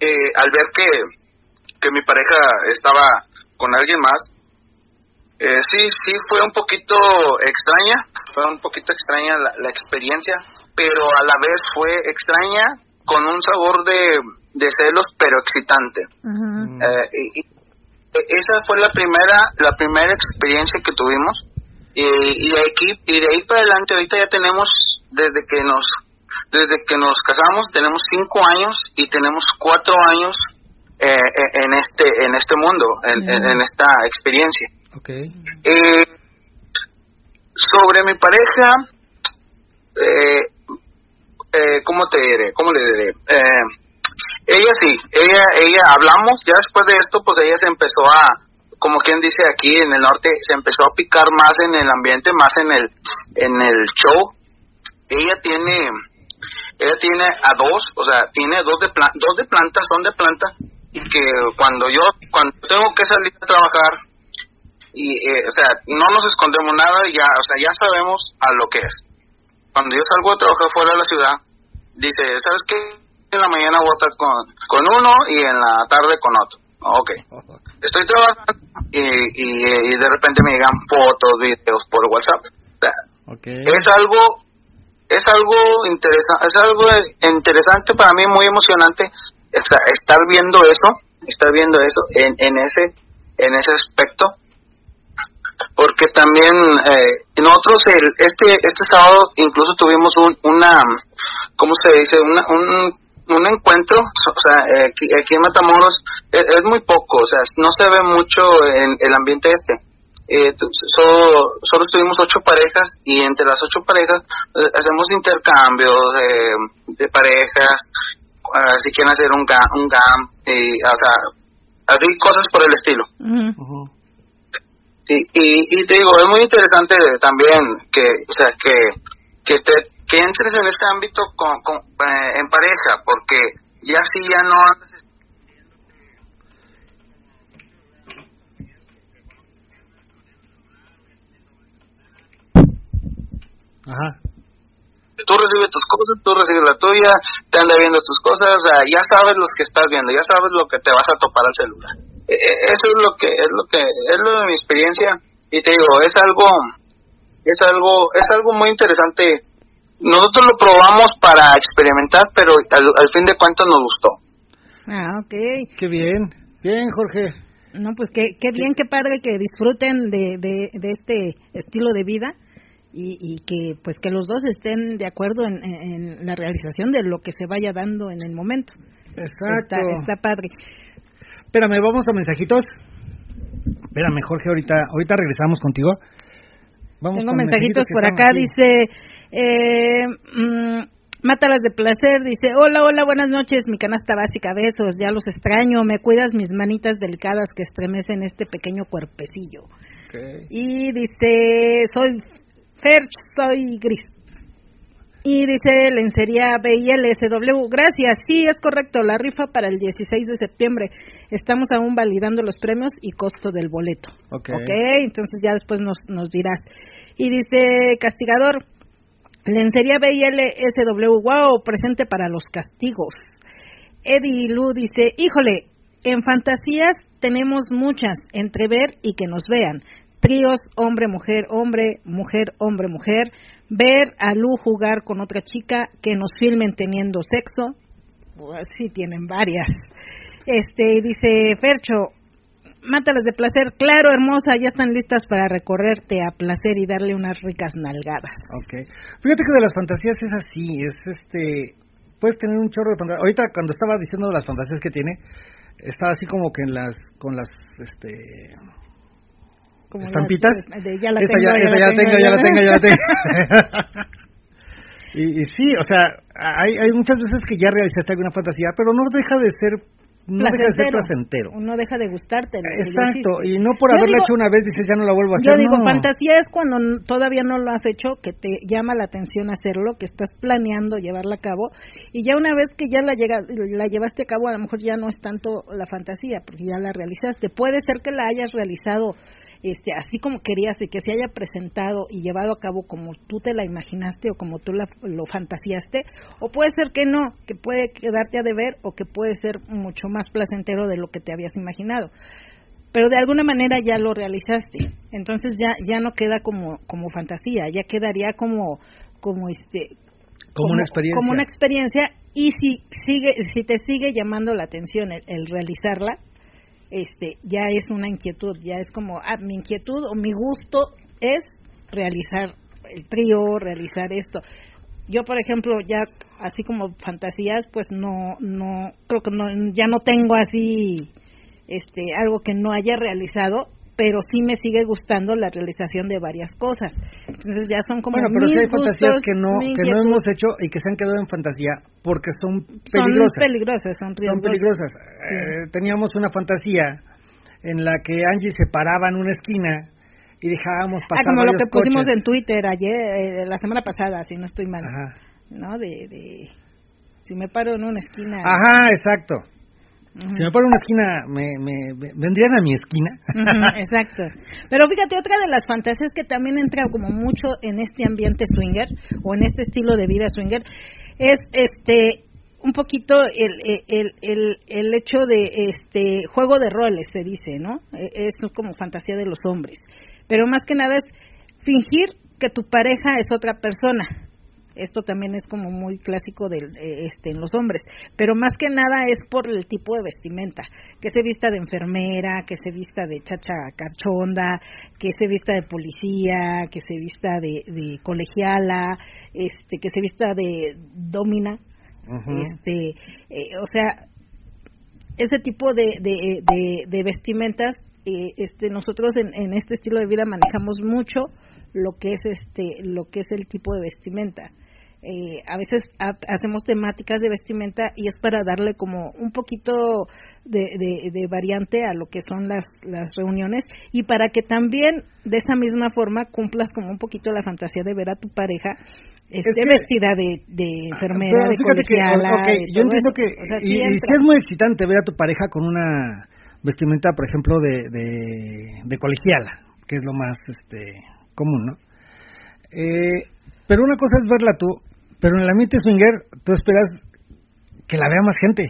eh, al ver que, que mi pareja estaba con alguien más, eh, sí, sí fue un poquito extraña, fue un poquito extraña la, la experiencia, pero a la vez fue extraña con un sabor de, de celos, pero excitante. Eh, y, esa fue la primera, la primera experiencia que tuvimos. Y, y, de aquí, y de ahí para adelante, ahorita ya tenemos, desde que nos desde que nos casamos, tenemos cinco años y tenemos cuatro años eh, eh, en este en este mundo, en, en, esta experiencia. Okay. sobre mi pareja, eh, eh, ¿cómo te diré? ¿Cómo le diré? Eh, ella sí, ella, ella hablamos, ya después de esto, pues ella se empezó a, como quien dice aquí en el norte, se empezó a picar más en el ambiente, más en el, en el show. Ella tiene, ella tiene a dos, o sea, tiene dos de dos de planta, son de planta, y que cuando yo, cuando tengo que salir a trabajar, y, eh, o sea, no nos escondemos nada, ya, o sea, ya sabemos a lo que es cuando yo salgo a trabajar fuera de la ciudad, dice, ¿sabes qué? En la mañana voy a estar con, con uno y en la tarde con otro. Ok. Estoy trabajando y, y, de repente me llegan fotos, videos por WhatsApp. okay. Es algo es algo interesante, es algo interesante para mí, muy emocionante, estar viendo eso, estar viendo eso en, en ese en ese aspecto porque también eh, nosotros el, este este sábado incluso tuvimos un, una cómo se dice una, un, un encuentro o sea eh, aquí, aquí, en Matamoros es, es, muy poco o sea no se ve mucho en el ambiente este. Eh, solo, solo tuvimos ocho parejas y entre las ocho parejas eh, hacemos intercambios de, de parejas uh, si quieren hacer un GAM, un GAM y, o sea así cosas por el estilo Sí, y, te digo, es muy interesante también que, o sea, que, que, que entres en este ámbito con, eh, en pareja, porque ya si ya no Ajá tú recibes tus cosas, tú recibes la tuya, te anda viendo tus cosas, ya sabes los que estás viendo, ya sabes lo que te vas a topar al celular. E, e, eso es lo que es lo que es lo de mi experiencia y te digo, es algo es algo es algo muy interesante. Nosotros lo probamos para experimentar, pero al, fin de cuentas nos gustó. Ah, ok. Qué bien. Bien, Jorge. No, pues qué, qué bien, qué padre que disfruten de, de, de este estilo de vida y, y, que pues que los dos estén de acuerdo en, la realización de lo que se vaya dando en el momento. Exacto. Está, padre. Espérame, vamos a mensajitos. Espérame, Jorge, ahorita, ahorita regresamos contigo. Vamos Tengo mensajitos, por acá, dice, eh, mm, Mátalas de placer, dice, hola, hola, buenas noches, mi canasta básica, besos, ya los extraño, me cuidas mis manitas delicadas que estremecen este pequeño cuerpecillo. Y dice, soy Fer, soy gris. Y dice lencería BILSW, gracias, sí, es correcto, la rifa para el 16 de septiembre. Estamos aún validando los premios y costo del boleto. Ok. entonces ya después nos, nos dirás. Y dice Castigador, lencería BILSW, wow, presente para los castigos. Eddie Lu dice, híjole, en fantasías tenemos muchas, entre ver y que nos vean tríos hombre mujer hombre mujer hombre mujer ver a Lu jugar con otra chica que nos filmen teniendo sexo. Pues sí tienen varias. Este dice Fercho mátalas de placer claro hermosa ya están listas para recorrerte a placer y darle unas ricas nalgadas. Okay fíjate que de las fantasías es así es este puedes tener un chorro de fantasías ahorita cuando estaba diciendo las fantasías que tiene estaba así como que en las con las este estampitas. ya la tengo, ya, la tengo, ya la tengo, ya la tengo. y, sí, o sea, hay, hay muchas veces que ya realizaste alguna fantasía, pero no deja de ser no deja de ser placentero. No deja de gustarte. Exacto, y no por haberlo hecho una vez dices ya no la vuelvo a hacer. Yo digo, fantasía es cuando todavía no lo has hecho, que te llama la atención hacerlo, que estás planeando llevarla a cabo, y ya una vez que ya la, llega, la llevaste a cabo, a lo mejor ya no es tanto la fantasía, porque ya la realizaste. Puede ser que la hayas realizado este, así como querías de que se haya presentado y llevado a cabo como tú te la imaginaste o como tú lo fantaseaste, o puede ser que no, que puede quedarte a deber o que puede ser mucho más placentero de lo que te habías imaginado. Pero de alguna manera ya lo realizaste, entonces ya ya no queda como como fantasía, ya quedaría como como este como, una experiencia como una experiencia y si sigue si te sigue llamando la atención el realizarla este ya es una inquietud, ya es como, ah, mi inquietud o mi gusto es realizar el trío, realizar esto. Yo, por ejemplo, ya así como fantasías, pues no, no, creo que no, ya no tengo así, este, algo que no haya realizado, pero sí me sigue gustando la realización de varias cosas. Entonces ya son como Bueno, pero si hay fantasías que no que no hemos hecho y que se han quedado en fantasía porque son peligrosas. Son peligrosas, son, son peligrosas. Eh, teníamos una fantasía en la que Angie se paraba en una esquina y dejábamos pasar Ah, como lo que pusimos en Twitter ayer, eh, la semana pasada, si no estoy mal. Ajá. ¿No? De, de si me paro en una esquina. Ajá, exacto. Si me paro en una esquina, me, me, vendrían a mi esquina. exacto. Pero fíjate, otra de las fantasías que también entra como mucho en este ambiente swinger o en este estilo de vida swinger es este un poquito el, el, el, el hecho de este juego de roles, se dice, ¿no? E, eso es como fantasía de los hombres. Pero más que nada es fingir que tu pareja es otra persona esto también es como muy clásico de, eh, este, en los hombres, pero más que nada es por el tipo de vestimenta, que se vista de enfermera, que se vista de chacha cachonda, que se vista de policía, que se vista de, colegiala, este, que se vista de domina, este, eh, o sea, ese tipo de, de, vestimentas, eh, este, nosotros en, en este estilo de vida manejamos mucho lo que es este lo que es el tipo de vestimenta eh, a veces hacemos temáticas de vestimenta y es para darle como un poquito de, de, variante a lo que son las, las reuniones y para que también de esa misma forma cumplas como un poquito la fantasía de ver a tu pareja esté vestida de, de enfermera, de colegiala. yo entiendo que y, es muy excitante ver a tu pareja con una vestimenta, por ejemplo, de, de, de colegiala, que es lo más este común, ¿no? Eh, pero una cosa es verla tú pero en el ambiente swinger, tú esperas que la vea más gente.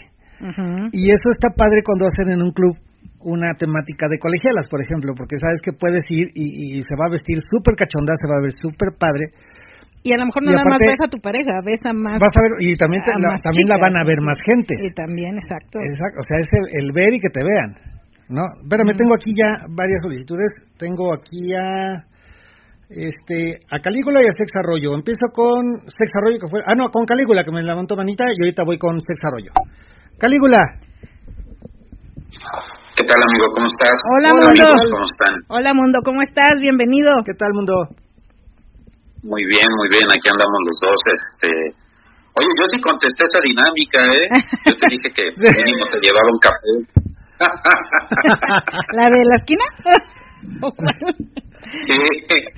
Y eso está padre cuando hacen en un club una temática de colegialas, por ejemplo, porque sabes que puedes ir y, se va a vestir súper cachonda, se va a ver súper padre. Y a lo mejor no nada más ves a tu pareja, ves a más. Vas a ver, y también, la, también la van a ver más gente. Y también, exacto. Exacto, o sea, es el, ver y que te vean. ¿No? Espérame, tengo aquí ya varias solicitudes. Tengo aquí a este, a Calígula y a Sex Arroyo. Empiezo con Sex Arroyo, que fue. Ah, no, con Calígula, que me levantó manita, y ahorita voy con Sex Arroyo. Calígula. ¿Qué tal, amigo? ¿Cómo estás? Hola, Mundo. ¿Cómo están? Hola, Mundo, ¿cómo estás? Bienvenido. ¿Qué tal, Mundo? Muy bien, muy bien, aquí andamos los dos. Este. Oye, yo sí contesté esa dinámica, ¿eh? Yo te dije que mínimo te llevaba un café. ¿La de la esquina? Sí.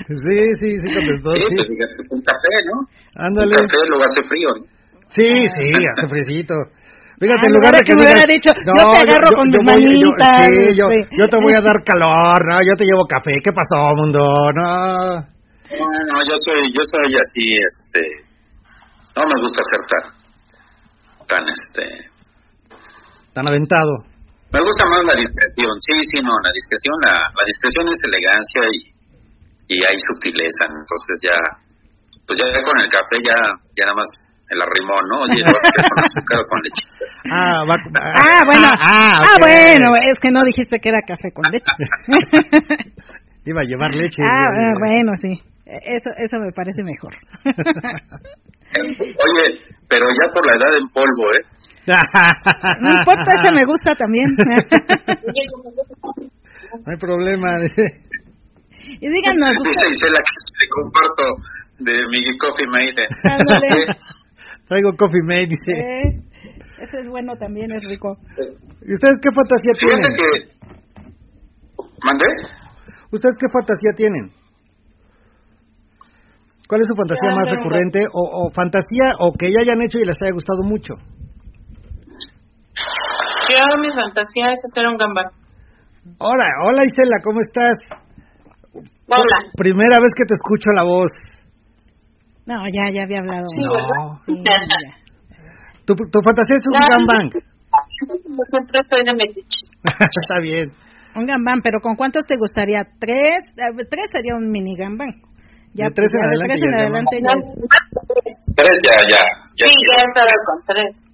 Sí, sí, sí contestó. Sí, sí. Pues un café, ¿no? Ándale. Un café luego hace frío. Sí, sí, hace fresito. Fíjate, ah, en lugar de que, me hubiera dicho, no, yo te agarro con mis manitas. sí, yo, yo, te voy a dar calor, no, yo te llevo café. ¿Qué pasó, mundo? No. No, yo soy, yo soy así, este, no me gusta ser tan, tan, este, tan aventado. Me gusta más la discreción, sí, sí, no, la discreción, la, la discreción es elegancia y, y hay sutileza, entonces ya, pues ya con el café ya, ya nada más el arrimón, ¿no? Oye, con azúcar o con leche. Ah, ah, bueno, ah, ah, bueno, es que no dijiste que era café con leche. Iba a llevar leche. Ah, ah, bueno, sí, eso, eso me parece mejor. Oye, pero ya por la edad en polvo, ¿eh? no importa, ese me gusta también. no hay problema. Y díganos. Dice Isela que le comparto de mi Coffee Mate. Traigo Coffee Mate, dice. Eh, ese es bueno también, es rico. ¿Y ustedes qué fantasía Fíjate tienen? que... ¿Mandé? ¿Ustedes qué fantasía tienen? ¿Cuál es su fantasía más recurrente o, o, fantasía o que ya hayan hecho y les haya gustado mucho? Yo mi fantasía es hacer un gambán. Hola, hola Isela, ¿cómo estás? Hola. Primera vez que te escucho la voz. No, ya, ya había hablado. Sí, no. ¿Tu, ¿Tu, fantasía es un no, gambán? Siempre estoy de metiche. Está bien. Un gambán, pero ¿con cuántos te gustaría? ¿Tres? Eh, tres sería un mini gambán. Ya, de tres en adelante. Tres en adelante ya. Tres ya, ya. ya sí, ya estaré con tres.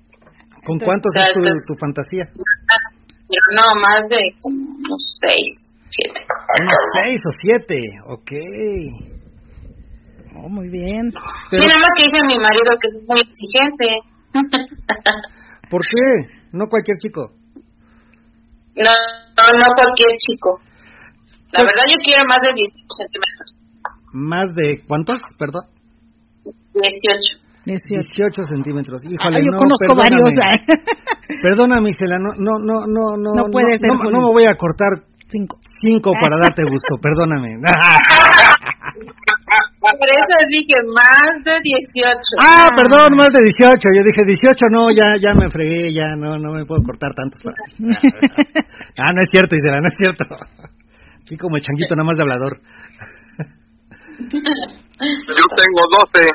¿Con cuántos es tu, tu fantasía? No, más de unos seis, siete. Unos seis o siete, ok. Oh, muy bien. Sí, nada más que dice mi marido que es muy exigente. ¿Por qué? No cualquier chico. No, no, cualquier chico. La pues verdad yo quiero más de 18 centímetros. ¿Más de cuántos, perdón? 18. 18, centímetros. Híjole, yo no, conozco varios. Perdóname, Isela, no, no, no, no, no, no, puede ser, no, me voy a cortar cinco, cinco para darte gusto, perdóname. Por eso dije más de 18. Ah, perdón, más de 18. Yo dije 18, no, ya ya me fregué, ya no no me puedo cortar tanto. ah, no es cierto, Isela, no es cierto. Aquí como el changuito nada más de hablador. Yo tengo 12.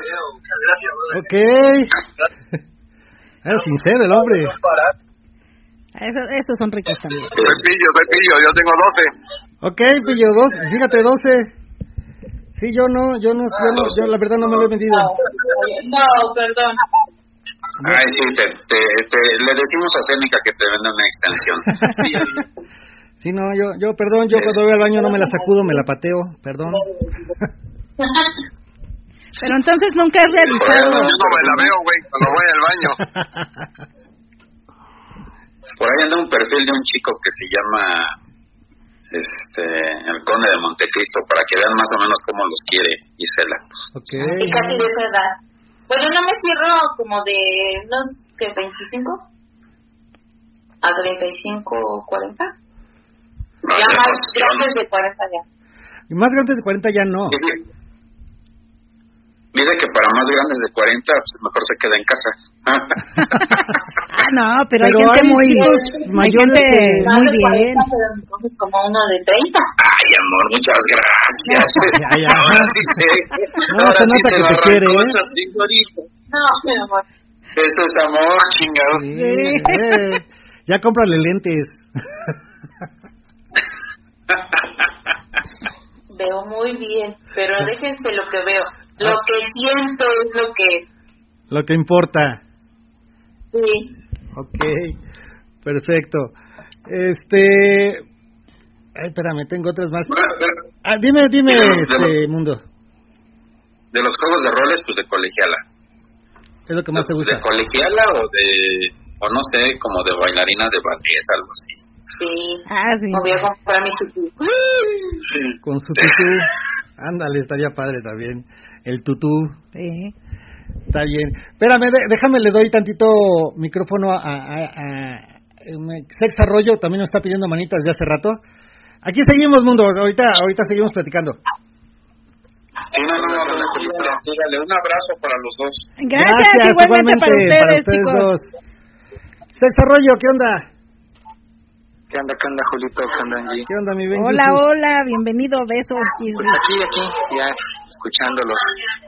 Ok. Era sincero el hombre. Esos, estos son ricos también. Soy pillo, soy pillo, yo tengo 12. Ok, pillo, dos, fíjate, 12. Sí, yo no, yo no, yo, no, yo la verdad no me lo he vendido. No, perdón. Ay, sí, te, te, te, le decimos a Cénica que te venda una extensión. sí, no, yo, yo, perdón, yo cuando voy al baño no me la sacudo, me la pateo, perdón. Pero entonces nunca has realizado. yo no me la veo, güey, cuando voy al baño. Por ahí anda un perfil de un chico que se llama este el Conde de Montecristo para que vean más o menos cómo los quiere Isela. Okay. Y casi de esa edad. Bueno, no me cierro como de unos, ¿qué? ¿25? A 35 o 40. Ya más grandes de 40 ya. Y más grandes de 40 ya no. Dice, dice que para más grandes de 40, pues mejor se queda en casa. Ah, no, pero, Pero hay gente hay muy hay gente muy bien. 40, pero entonces como uno de 30. Ay, amor, muchas gracias. Ya, ya. Ahora sí sé. No, ahora se sí nota se que te quiere, ¿eh? No, mi amor. Eso es amor, chingado. Sí, eh, ya cómprale lentes. Veo muy bien, pero déjense lo que veo. Lo que siento es lo que... Lo que importa. Sí. Ok, perfecto. Este. Ay, espérame, tengo otras más. Ah, dime, dime, De los- este mundo. De los juegos de roles, pues de colegiala. ¿Qué es lo que más te gusta? ¿De colegiala o de, o no sé, como de bailarina de ballet, algo así? Sí. Ah, sí. Me voy a comprar mi tutú. Con su tutú. Ándale, estaría padre también. El tutú. Sí. Está bien. Espérame, déjame, le doy tantito micrófono a, a, a- a- Sex Arroyo, también nos está pidiendo manitas de hace rato. Aquí seguimos, mundo. Ahorita, ahorita seguimos platicando. Sí, no, no, no, no, dígale, dígale, un abrazo para los dos. Gracias, igualmente, para ustedes, chicos. dos. Sex Arroyo, ¿qué onda? ¿Qué onda, qué onda, Julito? ¿Qué onda, Angie? ¿Qué onda, mi Ben Hola, hola, bienvenido, besos. Pues aquí, aquí, ya escuchándolos,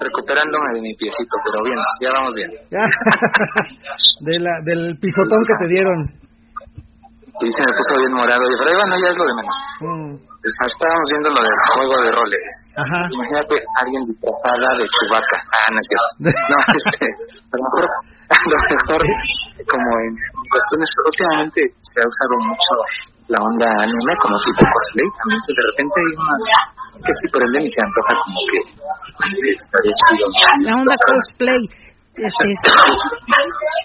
recuperándome de mi piecito, pero bien, ya vamos bien. Ya. de la, del pisotón que te dieron. Sí, se me puso bien morado, y pero ahí, bueno, ya es lo de menos. Mm, Pues, estábamos viendo lo del juego de roles. Ajá. Imagínate a alguien disfrazada de Chewbacca. Ah, no es cierto. No, este, a lo mejor, a lo mejor, como en cuestiones, últimamente se ha usado mucho la onda anime como tipo cosplay. También si de repente hay unas que sí prenden y se antoja como que estaría chido. La onda cosplay. Este,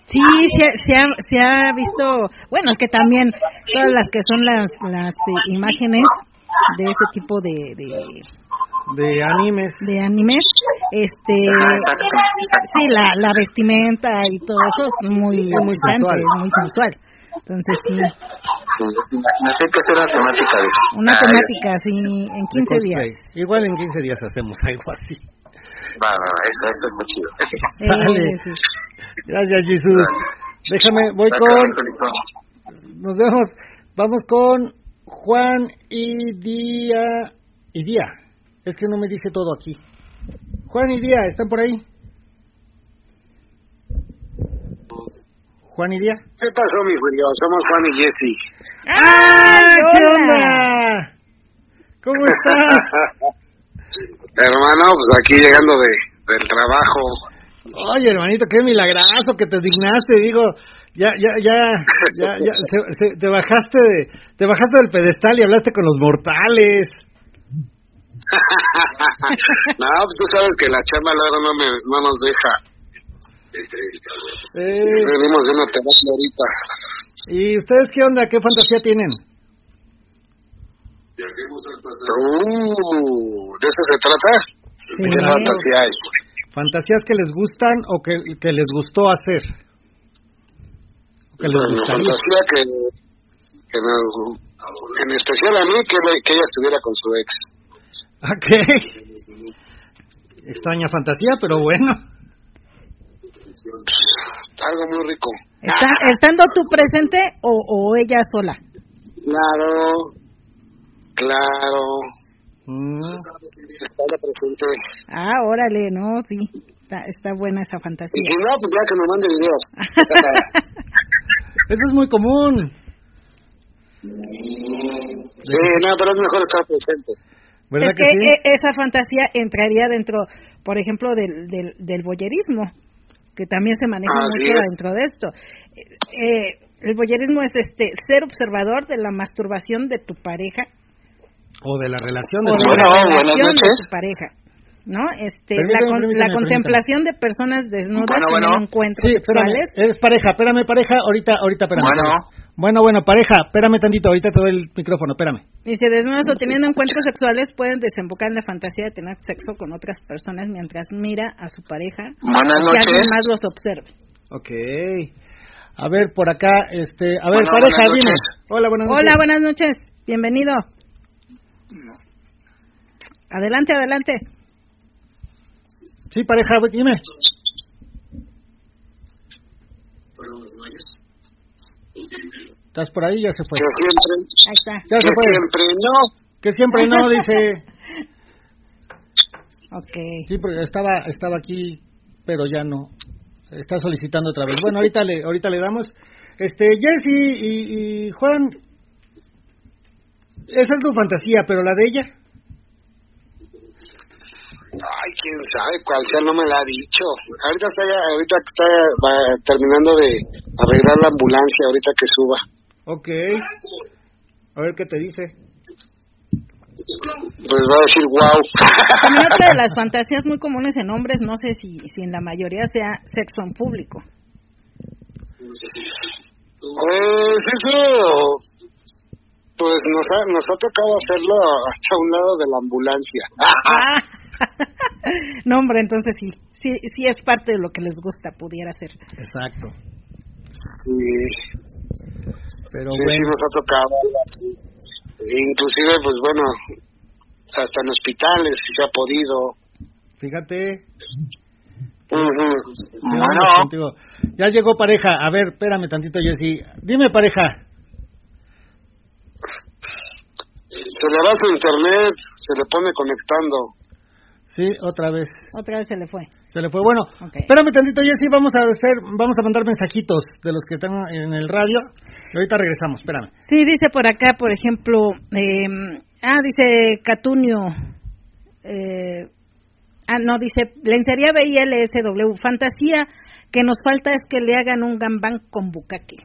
sí, se, se, ha, se ha visto, bueno, es que también todas las que son las, las eh, imágenes de ese tipo de, de, de animes. de animes, este, Ah, exacto, exacto. sí, la, la vestimenta y todo eso es muy, Es muy sensual. es muy sensual. Entonces, sí, Sí, imagínate que hacer una temática de una Ah, temática así en de 15 días. Igual en 15 días hacemos algo así. Va, va, va, eso, eso está chido. Vale. sí. Gracias, Jesús. Déjame, voy Gracias, con. Julito. Nos vemos. Vamos con Juan y Día. Y Día. Es que no me dice todo aquí. Juan y Día, ¿están por ahí? Juan y Día. ¿Qué pasó, mi Julio? Somos Juan y Jessy. ¡Ah, ¿Qué onda? ¿Cómo estás? Hermano, pues aquí llegando de, del trabajo. Oye, hermanito, qué milagrazo que te dignaste, digo, ya, ya, ya, ya, ya, se- se- te bajaste, de- te bajaste del pedestal y hablaste con los mortales. no, pues tú sabes que la chamba luego no, me, no nos deja. Eh, Venimos de una terapia ahorita. ¿Y ustedes qué onda? ¿Qué fantasía tienen? Uh, ¿De eso se trata? Sí. ¿Qué fantasía hay? ¿Fantasías que les gustan o que, que les gustó hacer? ¿O que les gustaría? fantasía que, que me- en especial a mí, que, me- que ella estuviera con su ex. Ok. Extraña fantasía, pero bueno. Algo muy rico. ¿Está- ¿Estando tú presente o, o ella sola? Claro, claro. Mm, Está la presente. Ah, órale, no, sí. Está, está buena esa Y si fantasía. no, pues ya que me mande videos. Eso es muy común. sí, no, pero es mejor estar presente. ¿Verdad es que, que sí? e- esa fantasía entraría dentro, por ejemplo, del, del, del voyerismo, que también se maneja Así mucho es. dentro de esto. Eh, eh, el voyerismo es este ser observador de la masturbación de tu pareja O de la relación. o de de tu relación de tu pareja. ¿No? Este, Permítame, la, con- permítame, la contemplación de personas desnudas Bueno, en bueno. encuentros Sí, espérame. sexuales. Es pareja, espérame, pareja. Ahorita, ahorita, espérame. Bueno. Bueno, bueno, pareja, espérame tantito, ahorita te doy el micrófono, espérame. Dice, desnudas o teniendo encuentros sexuales pueden desembocar en la fantasía de tener sexo con otras personas mientras mira a su pareja Buenas y alguien noches. más los observe. Ok. A ver, por acá, este, a ver, Bueno, pareja, buenas dime. noches. Hola, buenas noches. Hola, buenas noches. Bienvenido. Adelante, adelante. Sí, pareja, dime. ¿Estás por ahí? Ya se fue. Que siempre, Ahí está. Ya que se fue. siempre no. Que siempre no, dice. Ok. Sí, porque estaba, estaba aquí, pero ya no. Está solicitando otra vez. Bueno, ahorita le, ahorita le damos. Este, Jessy y, y Juan, esa es tu fantasía, pero la de ella. Ay, quién sabe cuál sea, no me la ha dicho. Ahorita está, ya, ahorita está va terminando de arreglar la ambulancia, ahorita que suba. Ok. A ver qué te dice. Pues va a decir, wow. También otra de las fantasías muy comunes en hombres, no sé si, si en la mayoría sea sexo en público. Pues eso, pues nos ha, nos ha tocado hacerlo hasta un lado de la ambulancia. No, hombre, entonces sí, sí, sí es parte de lo que les gusta, pudiera ser. Exacto. Sí, Pero sí, sí bueno. nos ha tocado inclusive, pues bueno, hasta en hospitales si se ha podido. Fíjate. Ujú. ¿qué onda contigo? Ya llegó pareja. A ver, espérame tantito, Jessy. Dime, pareja. Se le va su internet, se le pone conectando. Sí, otra vez. Otra vez se le fue. Se le fue. Bueno, Ok. espérame tantito, Jessy. Vamos a hacer, vamos a mandar mensajitos de los que están en el radio. Y ahorita regresamos. Espérame. Sí, dice por acá, por ejemplo, eh, ah, dice Catunio, eh, ah, no, dice lencería BILSW, fantasía que nos falta es que le hagan un gambán con bucaque.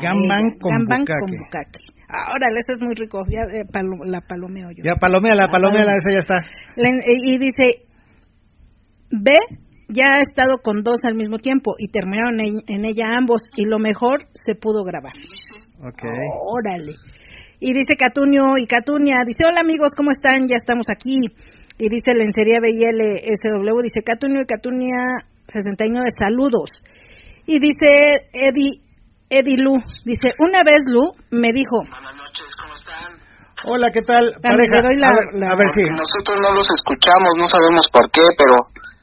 Gambán con gambán bucaque. con bucaque. Ahora, ese es muy rico, ya eh, palo- la palomeo yo. Ya, palomela, palomela, esa ya está. Eh, y dice, B ya ha estado con dos al mismo tiempo y terminaron en, en ella ambos y lo mejor se pudo grabar. Ok. Órale. Y dice Catunio y Catunia, dice, hola amigos, ¿cómo están? Ya estamos aquí. Y dice Lencería BILSW, dice Catunio y Catunia 69, saludos. Y dice Eddie, Eddie Lu, dice, una vez Lu me dijo, Hola, ¿qué tal? Pareja. la- a, ver, la- a ver si. Nosotros no los escuchamos, no sabemos por qué, pero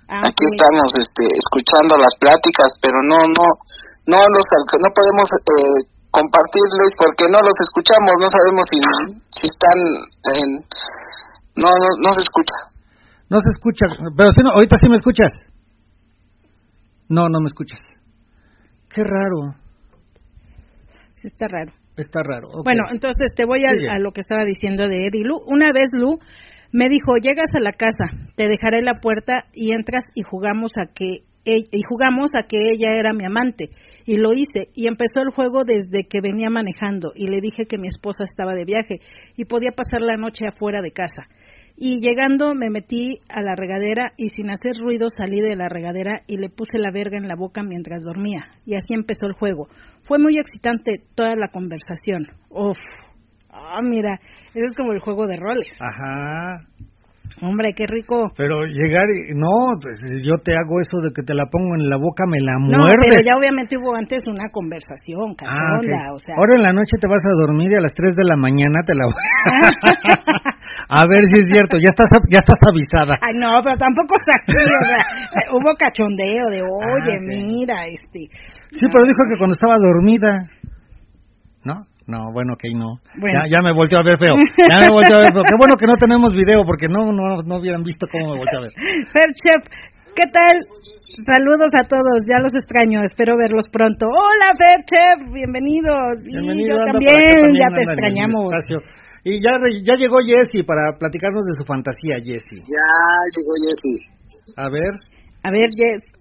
Ah, aquí estamos este, escuchando las pláticas, pero no no no los no podemos eh, compartirles porque no los escuchamos, no sabemos si, si están en no no no se escucha. No se escucha, pero si no, ahorita sí me escuchas. No, no me escuchas. Qué raro, está raro. está raro. Bueno, entonces te voy Sigue. a, lo que estaba diciendo de Eddie Lu. Una vez Lu me dijo, llegas a la casa, te dejaré la puerta y entras y jugamos a que e- y jugamos a que ella era mi amante y lo hice y empezó el juego desde que venía manejando y le dije que mi esposa estaba de viaje y podía pasar la noche afuera de casa y llegando me metí a la regadera y sin hacer ruido salí de la regadera y le puse la verga en la boca mientras dormía y así empezó el juego. Fue muy excitante toda la conversación. Uf. Ah, mira, eso es como el juego de roles. Ajá. Hombre, qué rico. Pero llegar y. No, pues, yo te hago eso de que te la pongo en la boca, me la No, muerdes. pero ya obviamente hubo antes una conversación, Ah, ok. cachonda, o sea. Ahora en la noche te vas a dormir y a las 3 de la mañana te la voy a ver si es cierto, ya estás ya estás avisada. Ay, no, pero tampoco así, o sea, eh, hubo cachondeo de, oye, ok. mira, este. Sí, pero dijo que cuando estaba dormida. ¿No? No, bueno, ok, no. Bueno. Ya, ya me volteó a ver feo. Ya me volteó a ver feo. Qué bueno que no tenemos video porque no, no, no hubieran visto cómo me volteó a ver. Fer Chef, ¿qué tal? Saludos a todos, ya los extraño, espero verlos pronto. Hola Fer Chef, bienvenidos. Y Bienvenido, yo anda por también, ya te extrañamos. Y ya, ya llegó Jessy para platicarnos de su fantasía, Jessy. Ya llegó Jessy. A ver. A ver, Jess,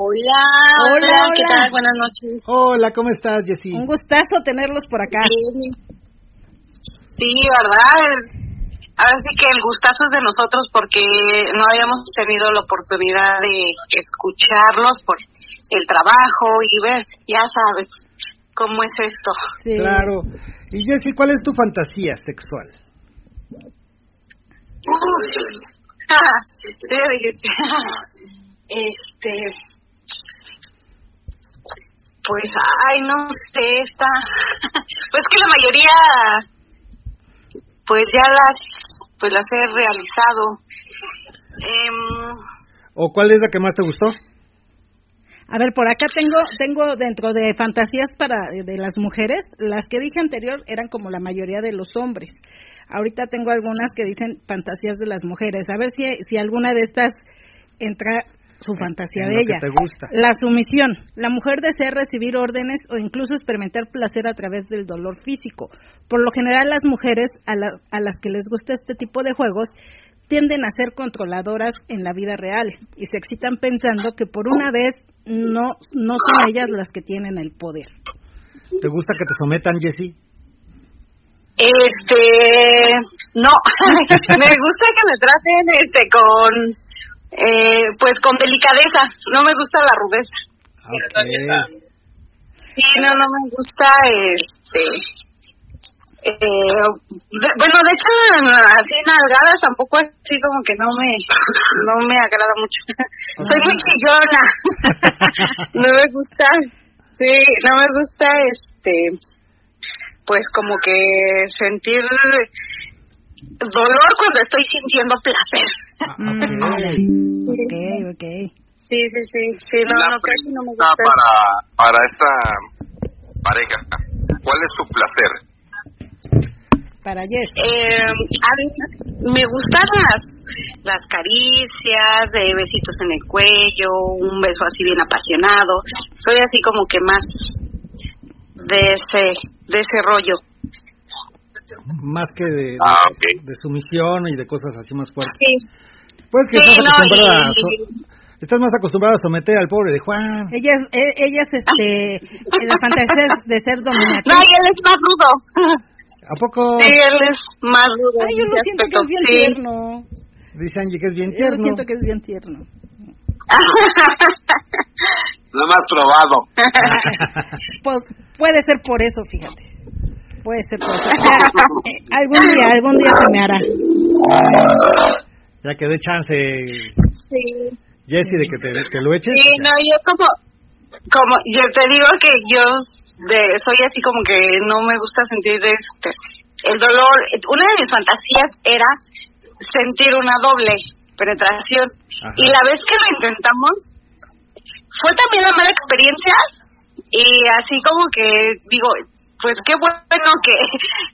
Hola, Hola, ¿qué tal? Buenas noches. Hola, ¿cómo estás, Jessy? un gustazo tenerlos por acá. Sí, ¿verdad? Ahora sí que el gustazo es de nosotros porque no habíamos tenido la oportunidad de escucharlos por el trabajo y ver, ya sabes, cómo es esto. Claro. Y Jessy, ¿cuál es tu fantasía sexual? sí, este, pues, ay, no sé, está, pues que la mayoría, pues ya las, pues las he realizado. Eh, ¿O cuál es la que más te gustó? A ver, por acá tengo tengo dentro de fantasías para de las mujeres, las que dije anterior eran como la mayoría de los hombres. Ahorita tengo algunas que dicen fantasías de las mujeres. A ver si si alguna de estas entra su fantasía de ella. te gusta. La sumisión. La mujer desea recibir órdenes o incluso experimentar placer a través del dolor físico. Por lo general, las mujeres a, a las que les gusta este tipo de juegos tienden a ser controladoras en la vida real y se excitan pensando que por una vez no no son ellas las que tienen el poder. ¿Te gusta que te sometan, Jessie? Este, no, me gusta que me traten este con eh, pues con delicadeza, no me gusta la rudeza. Okay. Sí, no, no me gusta este eh, bueno, de hecho, así nalgadas tampoco así como que no me no me agrada mucho. Soy muy chillona. no me gusta, sí, no me gusta este, pues como que sentir dolor cuando estoy sintiendo placer. Okay. ok, Sí, sí, sí, sí, no, no, casi no me gusta. Para, para esta pareja, ¿cuál es su placer? para Jess? Eh, me gustan las, las caricias, de besitos en el cuello, un beso así bien apasionado. Soy así como que más de ese, de ese rollo. Más que de, de, ah, sumisión y de cosas así más fuertes. Sí. Pues que sí, estás no, acostumbrada y, a, estás más acostumbrada a someter al pobre de Juan. Ellas, ellas, este, la fantasía de ser dominatriz. No, y él es más rudo. ¿A poco? Sí, él es más rudo. Ay, yo lo siento que es bien sí. tierno. Dice Angie que es bien Yo tierno. lo siento que es bien tierno. No me has probado. pues puede ser por eso, fíjate. Puede ser por eso. Ya, eh, algún día, algún día se me hará. Ya que dé chance, Sí. Jessie, de que te, te lo eches. Sí, no, yo como, como, yo te digo que yo de, soy así como que no me gusta sentir este, el dolor. Una de mis fantasías era sentir una doble penetración. Ajá. Y la vez que lo intentamos, fue también una mala experiencia. Y así como que digo, pues qué bueno que,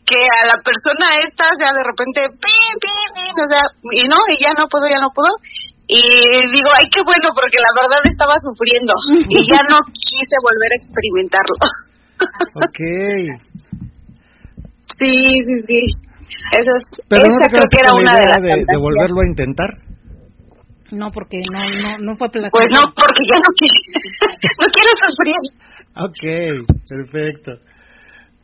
que a la persona esta, o sea, de repente, pin, pin, pin, o sea, y no, y ya no puedo, ya no puedo. Y digo, ay, qué bueno, porque la verdad estaba sufriendo y ya no quise volver a experimentarlo. Ok. Sí, sí, sí. Eso es, Pero esa creo que era una de las de, de volverlo a intentar. No, porque no, no, no fue placer. Pues no, porque ya no quiero, no quiero sufrir. Ok, perfecto.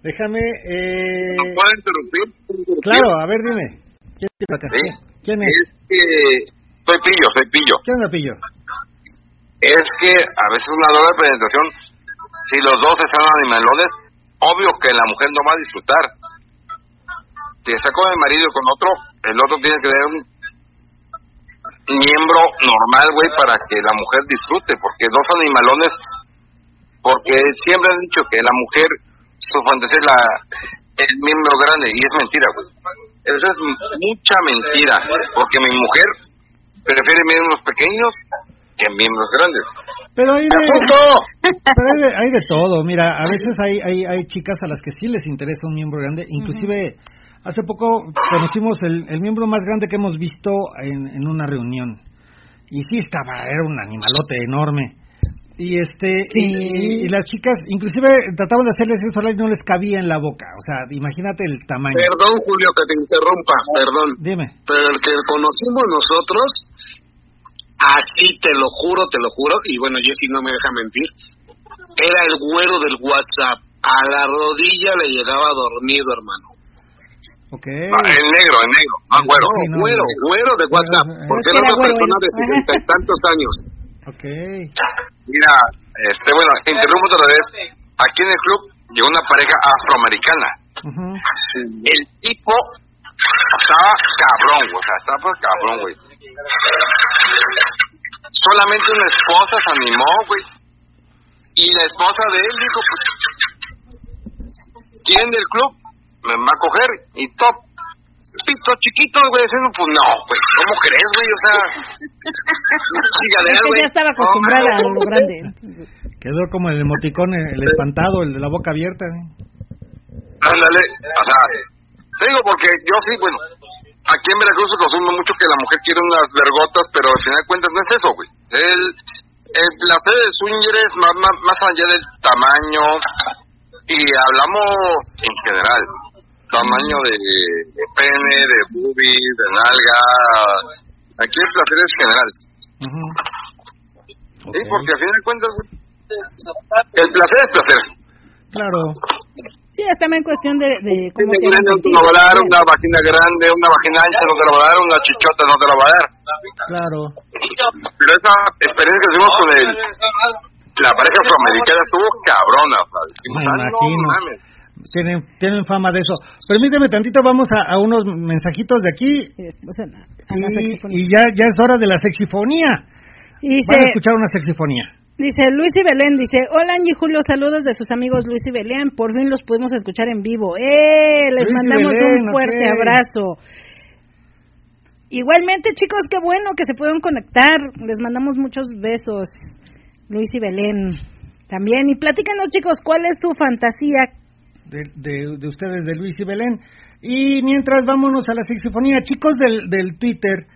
Déjame. Eh... ¿Puedo interrumpir? Claro, a ver, dime. ¿Quién, es por acá? Sí. ¿Quién es? Es que soy pillo, soy pillo. ¿Quién es Pillo? Es que a veces una doble penetración, si los dos están animalones, obvio que la mujer no va a disfrutar. Si está con el marido y con otro, el otro tiene que tener un miembro normal, güey, para que la mujer disfrute, porque dos animalones, porque siempre han dicho que la mujer, su fantasía es la, el miembro grande, y es mentira, güey. Eso es mucha mentira, porque mi mujer prefiere miembros pequeños que miembros grandes. Pero hay de, pero hay de, hay de todo. Mira, a veces hay, hay, hay chicas a las que sí les interesa un miembro grande. Inclusive, hace poco conocimos el, el miembro más grande que hemos visto en, en una reunión. Y sí estaba, era un animalote enorme. Y este Sí. y, y las chicas, inclusive trataban de hacerles sexo oral y no les cabía en la boca. O sea, imagínate el tamaño. Perdón, Julio, que te interrumpa, perdón. Dime. Pero el que conocimos nosotros, así te lo juro, te lo juro, y bueno, Jessy no me deja mentir, era el güero del WhatsApp. A la rodilla le llegaba dormido, hermano. Ok. Ah, En negro, en negro, no güero. No, Sí, no, güero, no. güero de WhatsApp, porque era una persona de sesenta y tantos años. Ok. Mira, este, bueno, interrumpo otra vez. Aquí en el club llegó una pareja afroamericana. El tipo estaba cabrón, o sea, estaba pues cabrón, güey. Solamente una esposa se animó, güey. Y la esposa de él dijo, pues, ¿quién del club? Me va a coger y top. Pito chiquito, güey, diciendo, pues no, güey, ¿cómo crees, güey? O sea, es que ya estaba acostumbrada a lo grande. Quedó como el emoticón, el espantado, el de la boca abierta. Ándale, o sea, te digo porque yo sí, bueno, aquí en Veracruz se consume mucho que la mujer quiere unas vergotas, pero al final de cuentas no es eso, güey. El, el placer de swinger es más, más, más allá del tamaño, y hablamos en general, tamaño de, de pene, de boobies, de nalga, aquí el placer es general. Sí, porque al final de cuentas, el placer es placer. Claro. Sí, es también cuestión de, de cómo te no va a dar una vagina grande, una vagina ancha no te la va a dar, una chichota no te la va a dar. Claro. Pero esa experiencia que tuvimos con el, la pareja afroamericana estuvo cabrona. Me imagino. Tienen, tienen fama de eso. Permíteme tantito, vamos a, a unos mensajitos de aquí. Y, y, ya, ya es hora de la sexifonía. Y Van a escuchar una sexifonía. Dice Luis y Belén, dice, hola Angie Julio, saludos de sus amigos Luis y Belén, por fin los pudimos escuchar en vivo. ¡Eh! Les mandamos un fuerte abrazo. Igualmente chicos, qué bueno que se puedan conectar, les mandamos muchos besos, Luis y Belén. También, y platícanos chicos, ¿cuál es su fantasía? De, de, ustedes, de Luis y Belén. Y mientras vámonos a la sexifonía, chicos del, del Twitter,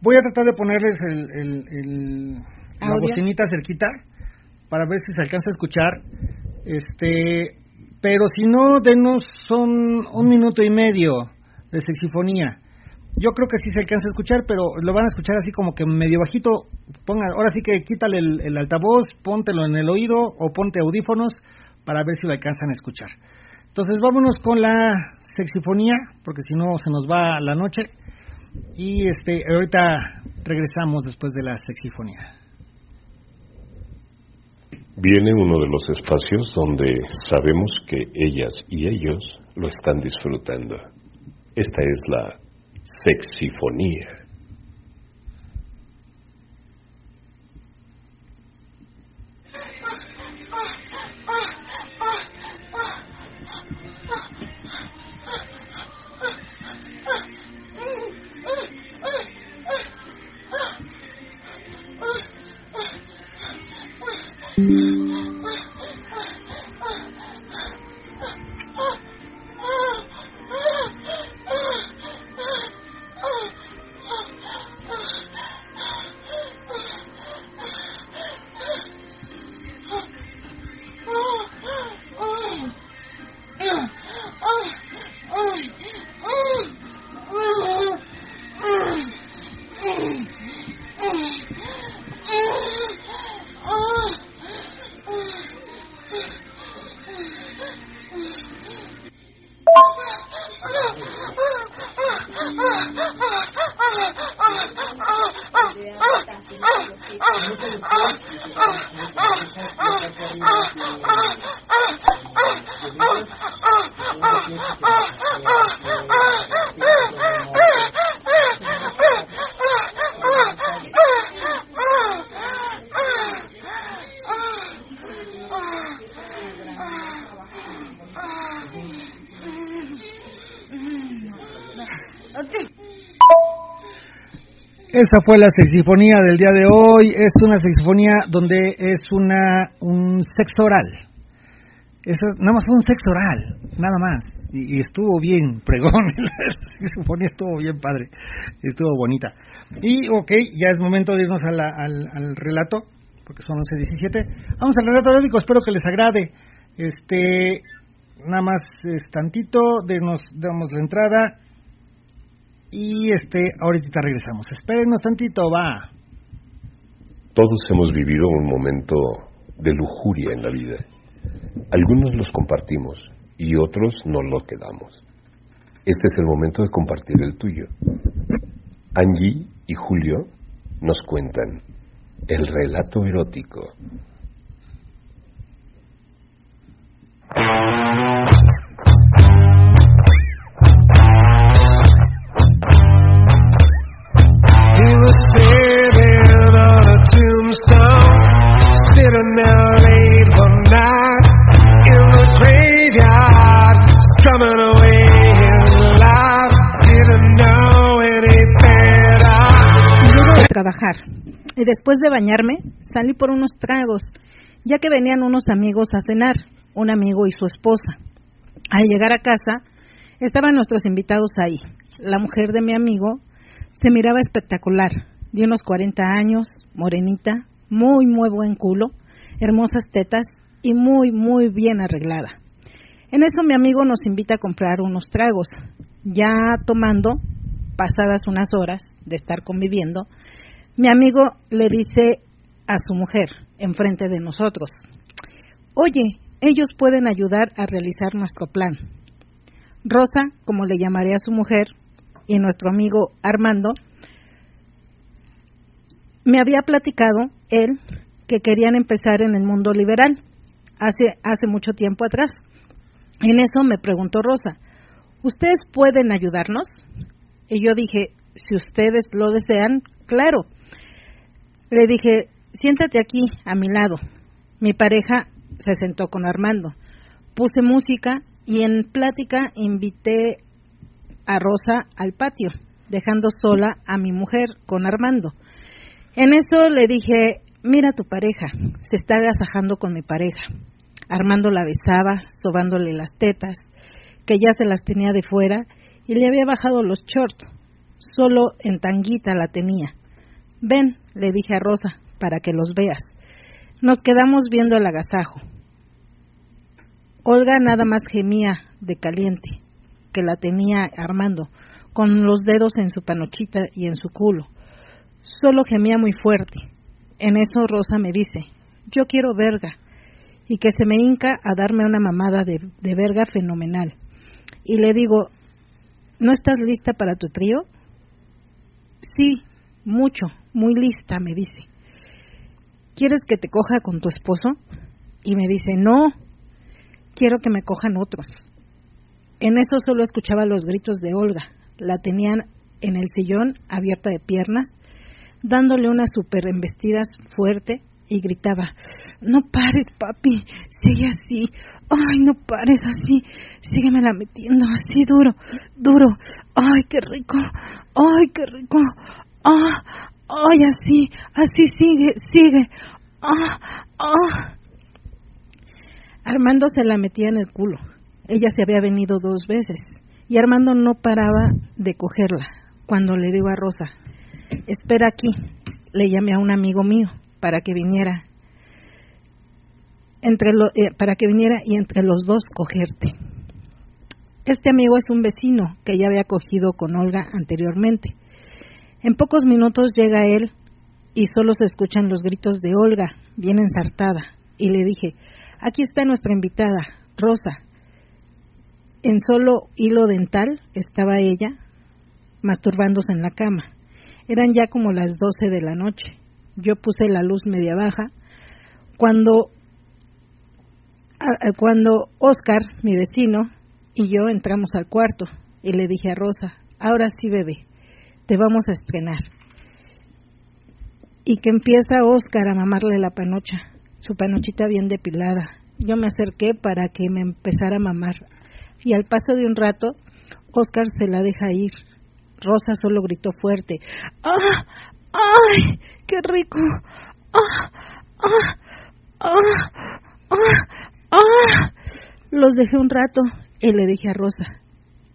voy a tratar de ponerles el, el, la bocinita cerquita para ver si se alcanza a escuchar. Este, pero si no, denos son un minuto y medio de sexifonía. Yo creo que sí se alcanza a escuchar, pero lo van a escuchar así como que medio bajito. Ponga, ahora sí que quítale el, el altavoz, póntelo en el oído o ponte audífonos para ver si lo alcanzan a escuchar. Entonces vámonos con la sexifonía, porque si no se nos va la noche. Y este, ahorita regresamos después de la sexifonía viene uno de los espacios donde sabemos que ellas y ellos lo están disfrutando. Esta es la sexifonía. Esa fue la sexifonía del día de hoy. Es una sexifonía donde es una un sexo oral. Eso, nada más fue un sexo oral, nada más. Y, estuvo bien, pregón. la sexifonía estuvo bien padre. Estuvo bonita. Y, ok, ya es momento de irnos al, al, relato, porque son 11.17. Vamos al relato erótico, espero que les agrade. Este, nada más es tantito, nos damos la entrada y este, ahorita regresamos. Espérenos tantito, va. Todos hemos vivido un momento de lujuria en la vida. Algunos los compartimos y otros no lo quedamos. Este es el momento de compartir el tuyo. Angie y Julio nos cuentan el relato erótico. Y después de bañarme salí por unos tragos, ya que venían unos amigos a cenar, un amigo y su esposa. Al llegar a casa estaban nuestros invitados ahí. La mujer de mi amigo se miraba espectacular, de unos 40 años, morenita, muy, muy buen culo, hermosas tetas y muy, muy bien arreglada. En eso mi amigo nos invita a comprar unos tragos. Ya tomando, pasadas unas horas de estar conviviendo, mi amigo le dice a su mujer, enfrente de nosotros, oye, ellos pueden ayudar a realizar nuestro plan. Rosa, como le llamaré a su mujer, y nuestro amigo Armando, me había platicado él que querían empezar en el mundo liberal hace, hace mucho tiempo atrás. En eso me preguntó Rosa, ¿ustedes pueden ayudarnos? Y yo dije, si ustedes lo desean, claro. Le dije, siéntate aquí, a mi lado. Mi pareja se sentó con Armando. Puse música y en plática invité a Rosa al patio, dejando sola a mi mujer con Armando. En eso le dije, mira tu pareja, se está agasajando con mi pareja. Armando la besaba, sobándole las tetas, que ya se las tenía de fuera, y le había bajado los shorts, solo en tanguita la tenía. Ven, le dije a Rosa, para que los veas. Nos quedamos viendo el agasajo. Olga nada más gemía de caliente, que la tenía Armando, con los dedos en su panochita y en su culo. Solo gemía muy fuerte. En eso Rosa me dice, yo quiero verga, y que se me hinca a darme una mamada de, de verga fenomenal. Y le digo, ¿no estás lista para tu trío? Sí, mucho, muy lista, me dice. ¿Quieres que te coja con tu esposo? Y me dice, no, quiero que me cojan otros. En eso solo escuchaba los gritos de Olga. La tenían en el sillón, abierta de piernas, dándole unas super embestidas fuerte y gritaba, no pares, papi, sigue así, ay, no pares así, síguemela metiendo así duro, duro, ay, qué rico, ay, qué rico, ah, ay, así, así sigue, sigue, ah, ah. Armando se la metía en el culo. Ella se había venido dos veces y Armando no paraba de cogerla. Cuando le digo a Rosa, espera aquí, le llamé a un amigo mío para que viniera entre eh, para que viniera y entre los dos cogerte. Este amigo es un vecino que ya había cogido con Olga anteriormente. En pocos minutos llega él y solo se escuchan los gritos de Olga, bien ensartada, y le dije, aquí está nuestra invitada, Rosa. En solo hilo dental estaba ella, masturbándose en la cama. Eran ya como las doce de la noche. Yo puse la luz media baja. Cuando, cuando Oscar, mi vecino, y yo entramos al cuarto y le dije a Rosa, ahora sí bebé, te vamos a estrenar. Y que empieza Oscar a mamarle la panocha, su panochita bien depilada. Yo me acerqué para que me empezara a mamar. Y al paso de un rato, Oscar se la deja ir. Rosa solo gritó fuerte. ¡Ah! ¡Ay! ¡Qué rico! ¡Ah! ¡Ah! ¡Ah! ¡Ah! ¡Ah! Los dejé un rato y le dije a Rosa,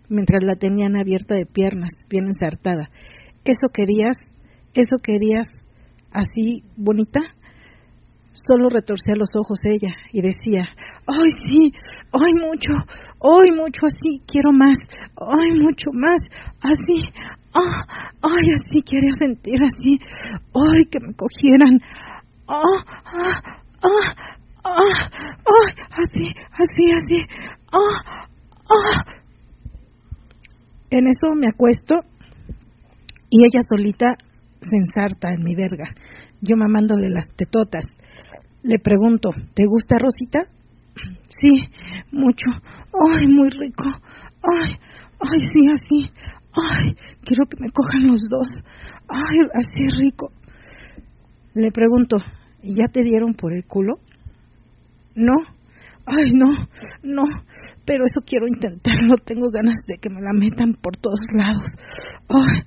mientras la tenían abierta de piernas, bien ensartada. ¿Eso querías? ¿Eso querías así bonita? Solo retorcía los ojos ella y decía, ay sí, ay mucho, ay mucho así, quiero más, ay mucho más, así, ah, ay así quería sentir así, ay que me cogieran, ah, ah, ah, ah, ay, así, así, así, ah, ah, en eso me acuesto y ella solita se ensarta en mi verga, yo mamándole las tetotas. Le pregunto, ¿te gusta Rosita? Sí, mucho. Ay, muy rico. Ay, ay, sí, así. Ay, quiero que me cojan los dos. Ay, así rico. Le pregunto, ¿ya te dieron por el culo? No. Ay, no, no, pero eso quiero intentarlo. Tengo ganas de que me la metan por todos lados. Ay,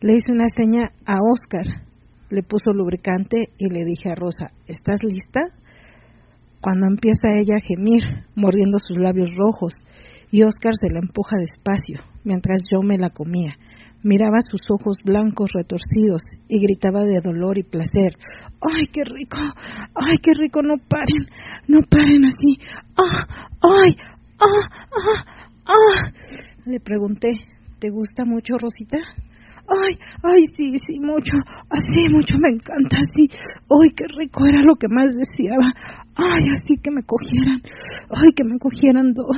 le hice una seña a Oscar, le puso lubricante y le dije a Rosa, ¿estás lista? Cuando empieza ella a gemir, mordiendo sus labios rojos, y Oscar se la empuja despacio, mientras yo me la comía. Miraba sus ojos blancos retorcidos y gritaba de dolor y placer. ¡Ay, qué rico! ¡Ay, qué rico! No paren, no paren así. ¡Ah! ¡Ay! ¡Ah! ¡Ah! ¡Ah! Le pregunté, ¿te gusta mucho, Rosita? ay, ay, sí, sí, mucho, así, mucho me encanta, así, ay, qué rico era lo que más deseaba, ay, así que me cogieran, ay, que me cogieran dos,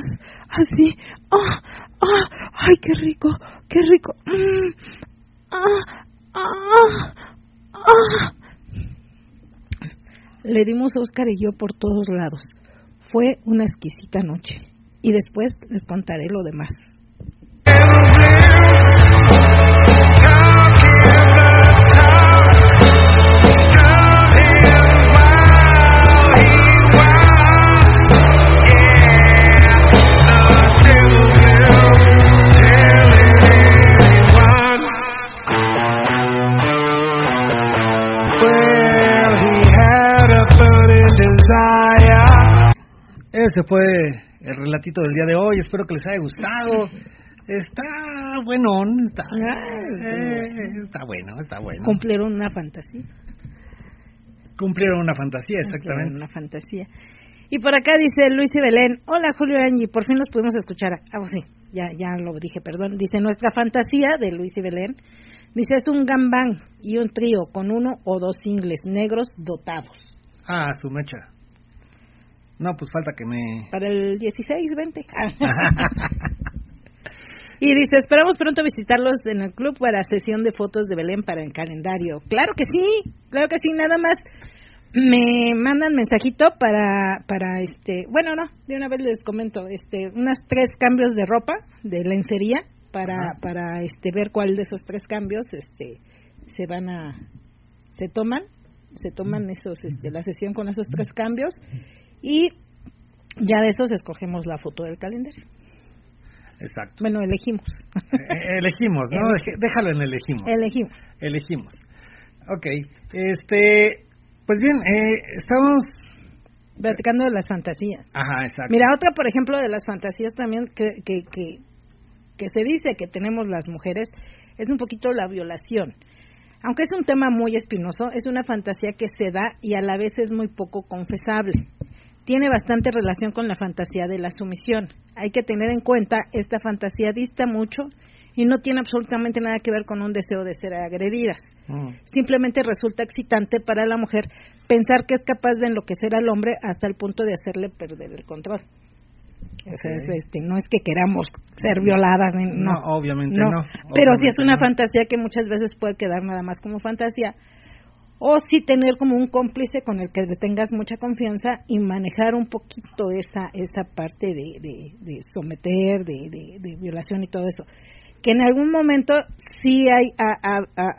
así, ah, ah, ay, qué rico, qué rico, mm, ah, ah, ah. Le dimos Oscar y yo por todos lados. Fue una exquisita noche. Y después les contaré lo demás. Ese fue el relatito del día de hoy. Espero que les haya gustado. Está bueno, está, eh, está bueno, está bueno. Cumplieron una fantasía. Cumplieron una fantasía, exactamente. Una fantasía. Y por acá dice Luis y Belén, hola Julio Angie, por fin los pudimos escuchar. Ah, sí, ya, ya lo dije, perdón. Dice, nuestra fantasía de Luis y Belén, dice, es un gambán y un trío con uno o dos ingles negros dotados. Ah, su mecha. No, pues falta que me... Para el 16, 20. y dice, esperamos pronto visitarlos en el club para sesión de fotos de Belén para el calendario. Claro que sí, claro que sí, nada más me mandan mensajito para para este bueno no de una vez les comento este unas tres cambios de ropa de lencería para para este ver cuál de esos tres cambios este se van a se toman se toman esos este la sesión con esos tres cambios y ya de esos escogemos la foto del calendario. Exacto. Bueno, elegimos. Eh, elegimos, ¿no? Déjalo en elegimos. Elegimos. Elegimos. Ok. Este, pues bien, eh, estamos platicando de las fantasías. Ajá, exacto. Mira, otra, por ejemplo, de las fantasías también que, que, que, que se dice que tenemos las mujeres es un poquito la violación. Aunque es un tema muy espinoso, es una fantasía que se da y a la vez es muy poco confesable. Tiene bastante relación con la fantasía de la sumisión. Hay que tener en cuenta, esta fantasía dista mucho y no tiene absolutamente nada que ver con un deseo de ser agredidas. Mm. Simplemente resulta excitante para la mujer pensar que es capaz de enloquecer al hombre hasta el punto de hacerle perder el control. este, no es que queramos ser violadas, no, obviamente no. pero sí es una fantasía que muchas veces puede quedar nada más como fantasía. O sí tener como un cómplice con el que tengas mucha confianza y manejar un poquito esa esa parte de, de, someter, de, de, violación y todo eso. Que en algún momento sí hay,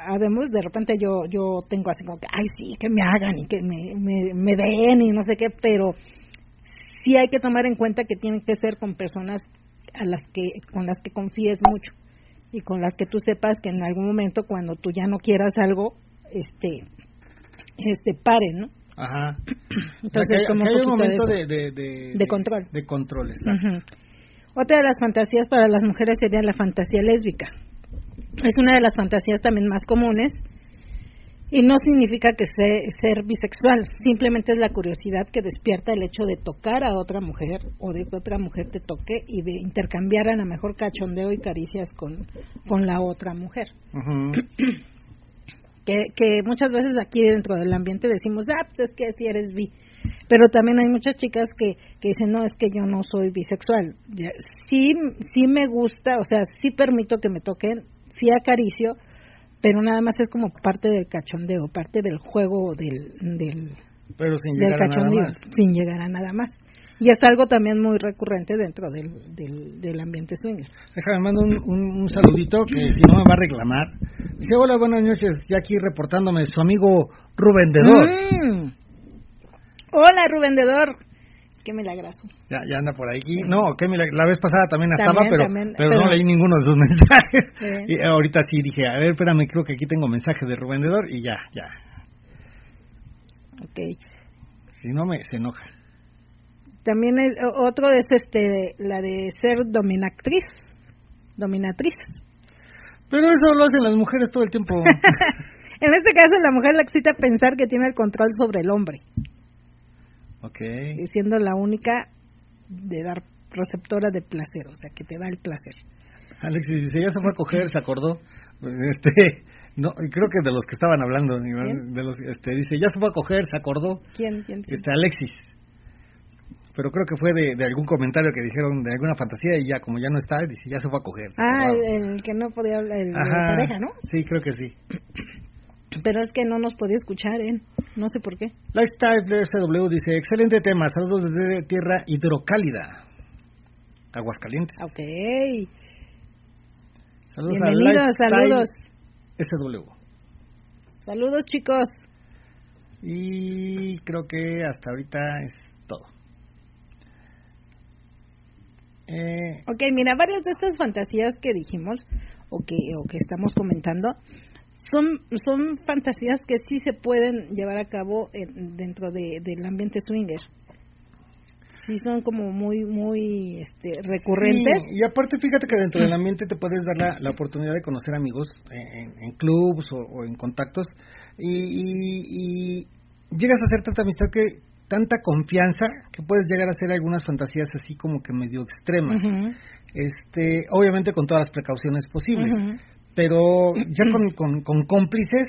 habemos, de repente yo yo tengo así como que, ay, sí, que me hagan y que me, me, me den y no sé qué, pero sí hay que tomar en cuenta que tienen que ser con personas a las que con las que confíes mucho y con las que tú sepas que en algún momento cuando tú ya no quieras algo este este pare no ajá. Entonces como un, momento de, de, control. de control otra de las fantasías para las mujeres sería la fantasía lésbica. Es una de las fantasías también más comunes y no significa que sea ser bisexual, simplemente es la curiosidad que despierta el hecho de tocar a otra mujer o de que otra mujer te toque y de intercambiar a la mejor cachondeo y caricias con, con la otra mujer. que, que muchas veces aquí dentro del ambiente decimos, ah, pues es que si eres bi. Pero también hay muchas chicas que, que dicen, no, es que yo no soy bisexual. Sí, sí me gusta, o sea, sí permito que me toquen, sí acaricio, pero nada más es como parte del cachondeo, parte del juego del, del, pero sin llegar cachondeo, a nada más. sin llegar a nada más. Y es algo también muy recurrente dentro del, del, ambiente swinger. Déjame, mando un, un, saludito que si no me va a reclamar. Dice, hola, buenas noches, ya aquí reportándome su amigo Rubendedor. Mm. Hola, Rubendedor. Qué milagroso. Ya, ya anda por ahí. no, qué La vez pasada también estaba, pero, pero, no leí ninguno de sus mensajes. Y ahorita sí dije, a ver, espérame, creo que aquí tengo mensaje de Rubendedor y ya, ya. Ok. Si no, me se enoja. También es, otro es este la de ser dominatriz, dominatriz. Pero eso lo hacen las mujeres todo el tiempo. en este caso la mujer le excita pensar que tiene el control sobre el hombre. Okay. Y siendo la única de dar receptora de placer, o sea, que te da el placer. Alexis dice, ya se fue a coger, se acordó. Este, no, creo que de los que estaban hablando, de los, este, dice, ya se fue a coger, se acordó. ¿Quién? ¿Quién? Este, Alexis pero creo que fue de, algún comentario que dijeron de alguna fantasía y ya como ya no está, ya se fue a coger. Ah, el, que no podía hablar, el de pareja, ¿no? Sí, creo que sí. Pero es que no nos podía escuchar, ¿eh? No sé por qué. Lifestyle SW dice, excelente tema, saludos desde tierra hidrocálida. Aguascalientes. Ok. Saludos Bienvenidos, saludos. SW. Saludos, chicos. Y creo que hasta ahorita es todo. Eh, ok, mira, varias de estas fantasías que dijimos o que, o que estamos comentando son, son fantasías que sí se pueden llevar a cabo dentro de, del ambiente swinger. Sí, son como muy, muy este, recurrentes. y aparte, fíjate que dentro del ambiente te puedes dar la, oportunidad de conocer amigos en, en clubs o, en contactos y, y, llegas a hacer tanta amistad que tanta confianza que puedes llegar a hacer algunas fantasías así como que medio extremas. Este, obviamente con todas las precauciones posibles, pero ya con, con, cómplices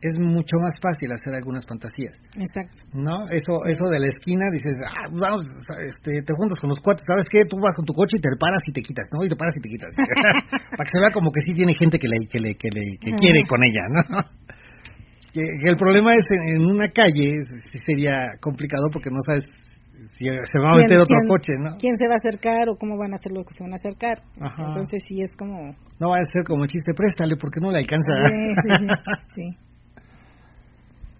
es mucho más fácil hacer algunas fantasías. Exacto. ¿No? Eso eso de la esquina dices, ah, vamos, este, te juntas con los cuates, ¿sabes qué? Tú vas con tu coche y te paras y te quitas, ¿no? Y te paras y te quitas. Para que se vea como que sí tiene gente que le que le que le que quiere con ella, ¿no? Que, el problema es en, una calle sería complicado porque no sabes si se va a meter otro coche, ¿no? ¿Quién se va a acercar o cómo van a ser los que se van a acercar? Entonces sí es como... No va a ser como chiste, préstale porque no le alcanza. Sí,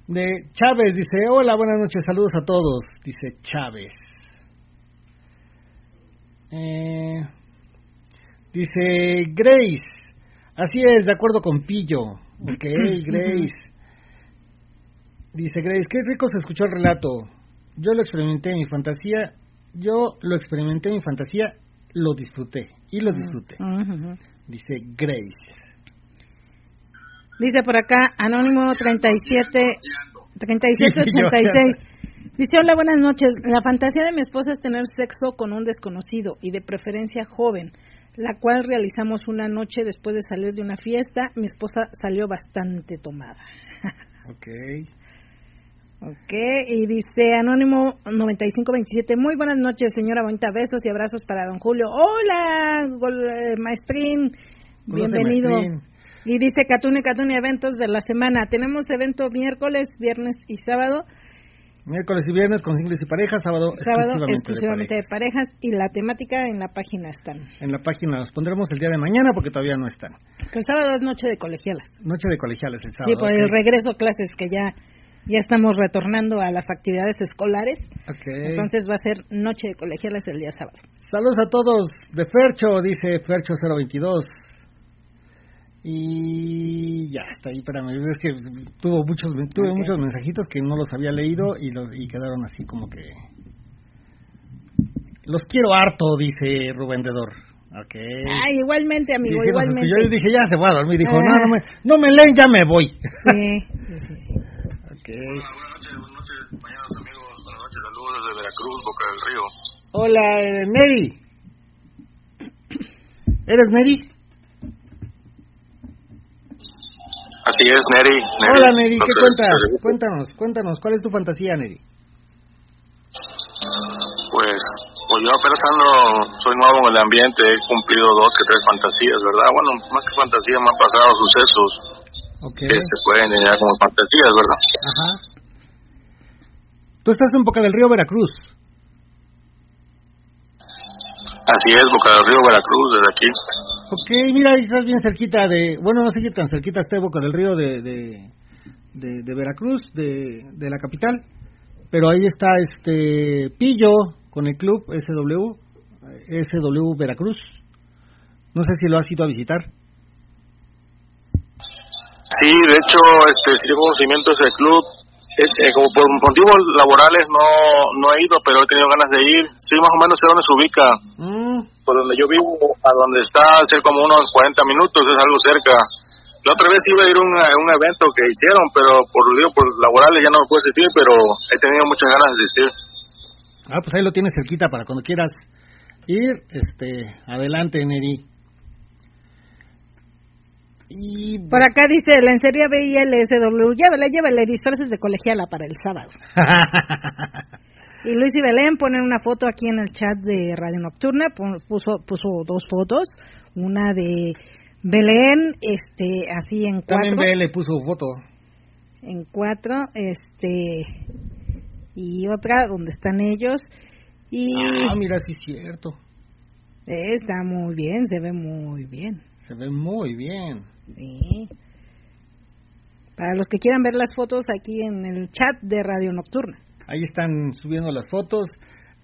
De Chávez dice, hola, buenas noches, saludos a todos, dice Chávez. Eh, dice Grace, así es, de acuerdo con Pillo. Ok, Grace. Dice Grace, qué rico se escuchó el relato. Yo lo experimenté en mi fantasía, yo lo experimenté en mi fantasía, lo disfruté y lo disfruté. Dice Grace. Dice por acá, Anónimo 37, 3786. Dice, hola, buenas noches. La fantasía de mi esposa es tener sexo con un desconocido y de preferencia joven, la cual realizamos una noche después de salir de una fiesta. Mi esposa salió bastante tomada. ok. Ok, y dice Anónimo 9527, muy buenas noches, señora Bonita, besos y abrazos para don Julio. Hola, eh, maestrín, bienvenido. Y dice Catune Catune, eventos de la semana. Tenemos evento miércoles, viernes y sábado. Miércoles y viernes con singles y parejas, sábado, sábado exclusivamente, de, parejas. y la temática en la página están. En la página los pondremos el día de mañana porque todavía no están. El sábado es noche de colegialas. Noche de colegiales el sábado. Sí, por el regreso a clases que ya ya estamos retornando a las actividades escolares. Entonces va a ser noche de colegiales el día sábado. Saludos a todos de Fercho, dice Fercho 022. Y ya está ahí, espérame, es que tuvo muchos, tuve muchos mensajitos que no los había leído y, los, y quedaron así como que... Los quiero harto, dice Rubén Dedor. Okay. Ay, igualmente, amigo, igualmente. Yo le dije, ya se va a dormir. Dijo, no, no me, no me leen, ya me voy. Sí, sí, sí. Hola, buenas noches, buenas noches, compañeros, amigos, buenas noches, saludos desde Veracruz, Boca del Río. Hola, eh, Neri. ¿Eres Neri? Así es, Neri. Hola, Neri, ¿qué cuentas? Cuéntanos, cuéntanos, ¿cuál es tu fantasía, Neri? Pues, pues yo apenas ando, soy nuevo en el ambiente, he cumplido dos que tres fantasías, ¿verdad? Bueno, más que fantasías, me han pasado sucesos Okay. que se pueden generar como fantasías, ¿verdad? Ajá. Tú estás en Boca del Río, Veracruz. Así es, Boca del Río, Veracruz, desde aquí. Ok, mira, estás bien cerquita de, bueno, no sé qué tan cerquita está Boca del Río de, de, de, Veracruz, de, de la capital, pero ahí está este Pillo con el club SW, SW Veracruz. No sé si lo has ido a visitar. Sí, de hecho, este, sí tengo conocimiento ese club. Eh, como por motivos laborales no, no he ido, pero he tenido ganas de ir. Sí, más o menos sé dónde se ubica. Mm. Por donde yo vivo, a donde está, hace como unos 40 minutos, es algo cerca. La otra vez iba a ir a un, evento que hicieron, pero por, digo, por laborales ya no me puedo asistir, pero he tenido muchas ganas de asistir. Ah, pues ahí lo tienes cerquita para cuando quieras ir, este, adelante, Neri. Y... Por acá dice, la ensería BILSW, llévele, llévele disfraces de colegiala para el sábado. y Luis y Belén ponen una foto aquí en el chat de Radio Nocturna, puso, puso dos fotos, una de Belén, este, así en cuatro. También BL puso foto. En cuatro, este, y otra donde están ellos. Y... Ah, mira, sí es cierto. Está muy bien, se ve muy bien. Se ve muy bien. Sí. Para los que quieran ver las fotos aquí en el chat de Radio Nocturna. Ahí están subiendo las fotos.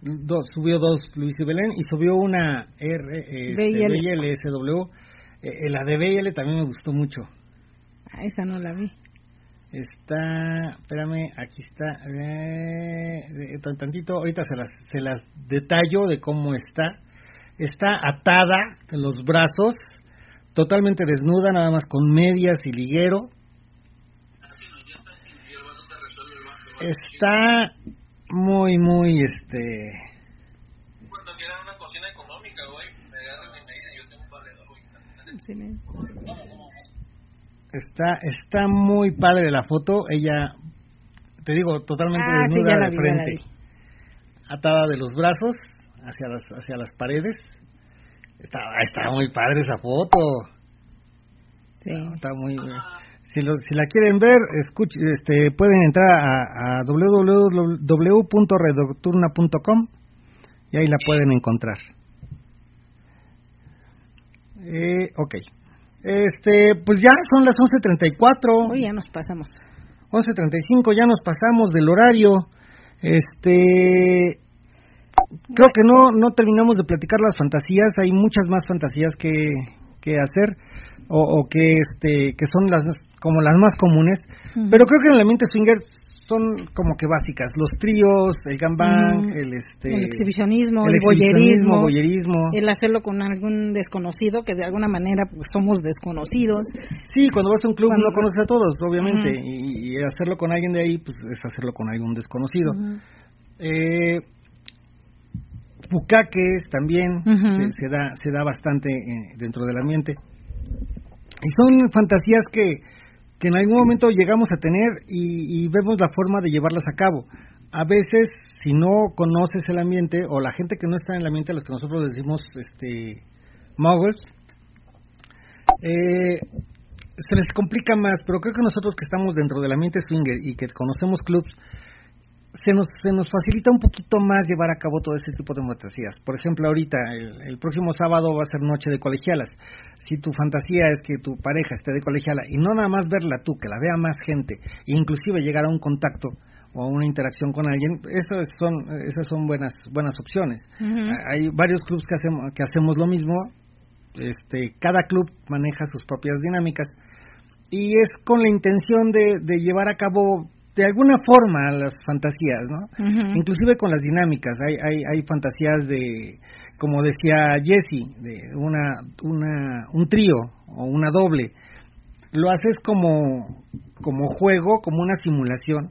Dos, subió dos Luis y Belén y subió una R, este, BLSW. Eh, la de BL también me gustó mucho. Ah, esa no la vi. Está, espérame, aquí está, eh, eh tantito, ahorita se las, se las detallo de cómo está. Está atada en los brazos totalmente desnuda, nada más con medias y liguero. Está muy, muy, este... Está, está muy padre la foto, ella, te digo, totalmente ah, desnuda de frente, atada de los brazos hacia las, hacia las paredes, Está, está muy padre esa foto. Sí. está muy. Si, lo, si la quieren ver, escuche, este, pueden entrar a, a www.redocturna.com y ahí la pueden encontrar. Eh, ok. Este, pues ya son las 11.34. Uy, ya nos pasamos. 11.35, ya nos pasamos del horario. Este, creo que no, no terminamos de platicar las fantasías, hay muchas más fantasías que, que hacer o, o que este que son las como las más comunes, pero creo que en la mente swinger son como que básicas, los tríos, el gambang, el este el exhibicionismo, el, boyerismo, el hacerlo con algún desconocido que de alguna manera pues somos desconocidos. Sí, cuando vas a un club no conoces a todos, obviamente, y, hacerlo con alguien de ahí pues es hacerlo con algún desconocido. eh, bucaques también se, da se da bastante eh, dentro del ambiente. Y son fantasías que, que en algún momento llegamos a tener y, vemos la forma de llevarlas a cabo. A veces si no conoces el ambiente o la gente que no está en el ambiente a los que nosotros decimos este muggles eh, se les complica más pero creo que nosotros que estamos dentro del ambiente swinger y que conocemos clubs se nos, se nos facilita un poquito más llevar a cabo todo este tipo de fantasías. Por ejemplo, ahorita, el, próximo sábado va a ser noche de colegialas. Si tu fantasía es que tu pareja esté de colegiala y no nada más verla tú, que la vea más gente, e inclusive llegar a un contacto o a una interacción con alguien, esas son, esas son buenas, buenas opciones. Hay varios clubes que hacemos, que hacemos lo mismo. Este, cada club maneja sus propias dinámicas y es con la intención de, de llevar a cabo de alguna forma las fantasías, ¿no? Inclusive con las dinámicas, hay, hay, hay fantasías de, como decía Jesse, de una, una, un trío o una doble. Lo haces como, como juego, como una simulación,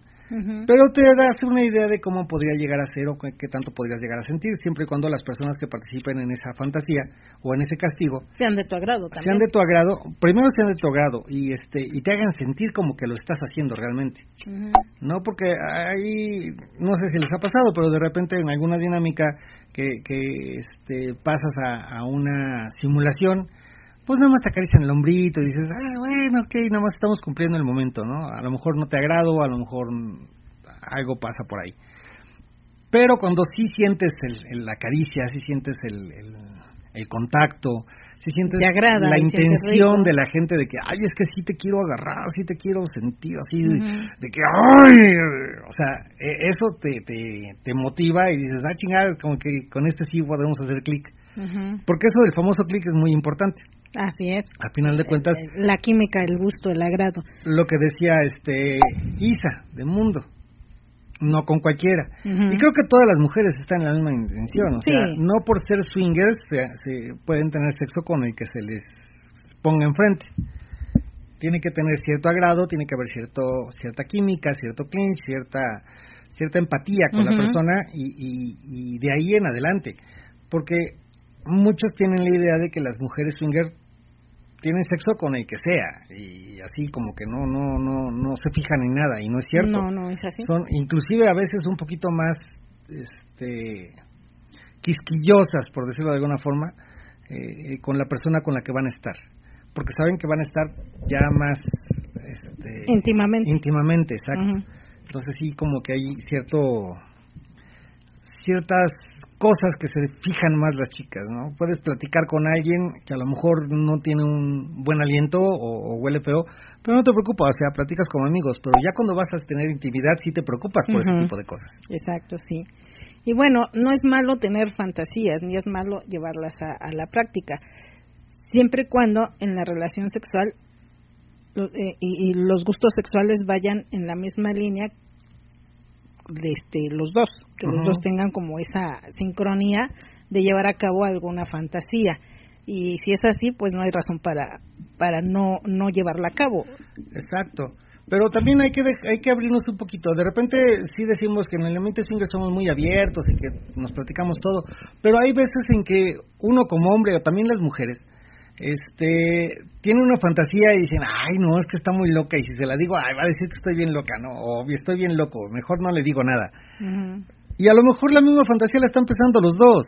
pero te das una idea de cómo podría llegar a ser o qué, tanto podrías llegar a sentir, siempre y cuando las personas que participen en esa fantasía o en ese castigo sean de tu agrado también. Sean de tu agrado, primero sean de tu agrado y este y te hagan sentir como que lo estás haciendo realmente. No porque ahí no sé si les ha pasado, pero de repente en alguna dinámica que, que este, pasas a, a una simulación pues nada más te acarician el hombrito y dices, ah, bueno, ok, nada más estamos cumpliendo el momento, ¿no? A lo mejor no te agrado, a lo mejor algo pasa por ahí. Pero cuando sí sientes el, la caricia, sí sientes el, el, contacto, sí sientes la intención de la gente de que, ay, es que sí te quiero agarrar, sí te quiero sentir, así, de, que, ay, o sea, e, eso te, te, te motiva y dices, ah, chingada, como que con este sí podemos hacer clic. Porque eso del famoso clic es muy importante. Así es. A final de cuentas. Eh, la química, el gusto, el agrado. Lo que decía este Isa, de Mundo. No con cualquiera. Y creo que todas las mujeres están en la misma intención. O sea, no por ser swingers se, pueden tener sexo con el que se les ponga enfrente. Tiene que tener cierto agrado, tiene que haber cierto cierta química, cierto clinch, cierta cierta empatía con la persona y, y, y de ahí en adelante. Porque muchos tienen la idea de que las mujeres swingers tienen sexo con el que sea y así como que no no no no se fijan en nada y no es cierto. No, no es así. Son inclusive a veces un poquito más este quisquillosas, por decirlo de alguna forma, eh, con la persona con la que van a estar, porque saben que van a estar ya más este, íntimamente. Íntimamente, exacto. Entonces sí como que hay cierto ciertas cosas que se fijan más las chicas, ¿no? Puedes platicar con alguien que a lo mejor no tiene un buen aliento o, huele feo, pero no te preocupas, o sea, platicas como amigos, pero ya cuando vas a tener intimidad sí te preocupas por ese tipo de cosas. Exacto, sí. Y bueno, no es malo tener fantasías, ni es malo llevarlas a, la práctica, siempre y cuando en la relación sexual eh, y, y, los gustos sexuales vayan en la misma línea este, los dos, que los dos tengan como esa sincronía de llevar a cabo alguna fantasía. Y si es así, pues no hay razón para, para no, no llevarla a cabo. Exacto. Pero también hay que hay que abrirnos un poquito. De repente sí decimos que en el ambiente swinger somos muy abiertos y que nos platicamos todo, pero hay veces en que uno como hombre o también las mujeres este tiene una fantasía y dicen, ay, no, es que está muy loca, y si se la digo, ay, va a decir que estoy bien loca, no, o estoy bien loco, mejor no le digo nada. Y a lo mejor la misma fantasía la están pensando los dos.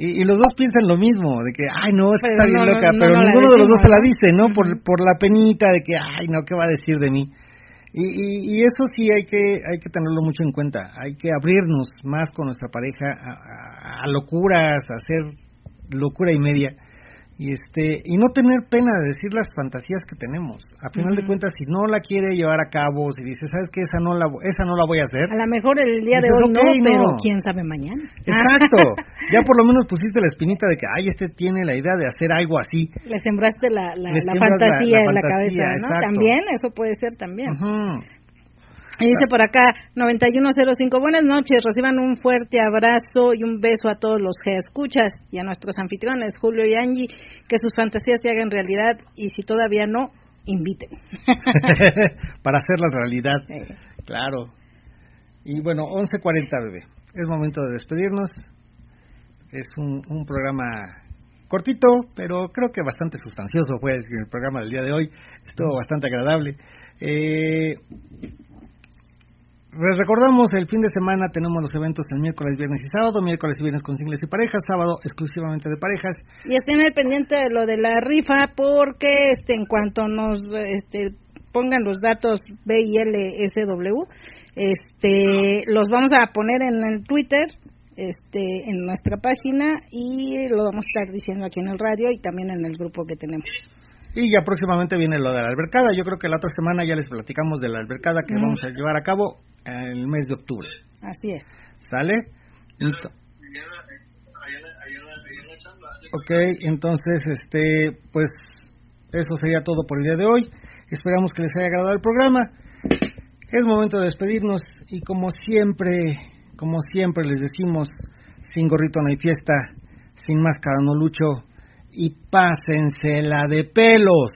Y, los dos piensan lo mismo, de que, ay, no, es que está bien loca, pero ninguno de los dos se la dice, ¿no? por, por la penita de que, ay, no, ¿qué va a decir de mí? Y, y, eso sí hay que hay que tenerlo mucho en cuenta. Hay que abrirnos más con nuestra pareja a locuras, a hacer locura y media y este y no tener pena de decir las fantasías que tenemos. A final de cuentas si no la quiere llevar a cabo si dice sabes que esa no la esa no la voy a hacer. A lo mejor el día de hoy no, pero quién sabe mañana. Exacto. Ya por lo menos pusiste la espinita de que ay este tiene la idea de hacer algo así le sembraste la, la, fantasía en la cabeza no también eso puede ser también y dice por acá 9105, buenas noches, reciban un fuerte abrazo y un beso a todos los que escuchas y a nuestros anfitriones Julio y Angie, que sus fantasías se hagan realidad y si todavía no, inviten. Para hacerlas realidad, claro. Y bueno, 11.40 bebé, es momento de despedirnos. Es un, un programa cortito, pero creo que bastante sustancioso fue el, el programa del día de hoy. Estuvo bastante agradable. Eh, les recordamos, el fin de semana tenemos los eventos el miércoles, viernes y sábado, miércoles y viernes con singles y parejas, sábado exclusivamente de parejas. Y estén al pendiente de lo de la rifa porque este en cuanto nos este pongan los datos B y L S W, este los vamos a poner en el Twitter, este en nuestra página y lo vamos a estar diciendo aquí en el radio y también en el grupo que tenemos. Y ya próximamente viene lo de la albercada. Yo creo que la otra semana ya les platicamos de la albercada que vamos a llevar a cabo el mes de octubre. Así es. ¿Sale? ok, entonces, este, pues eso sería todo por el día de hoy. Esperamos que les haya agradado el programa. Es momento de despedirnos y como siempre, como siempre les decimos, sin gorrito no hay fiesta, sin máscara no lucho y pásensela de pelos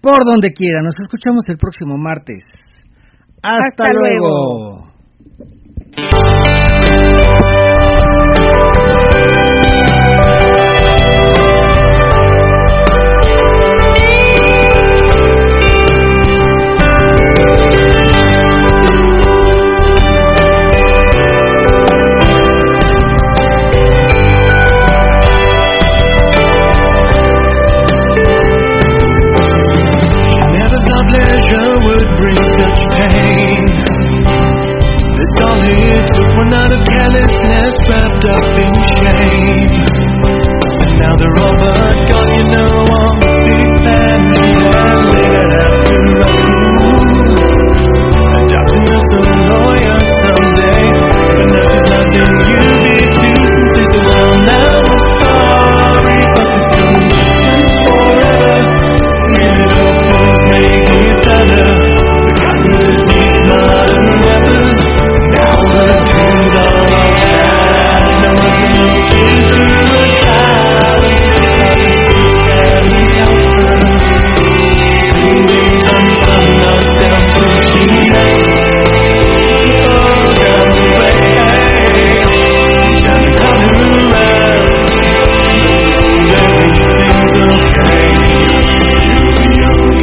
por donde quiera. Nos escuchamos el próximo martes. Hasta, luego.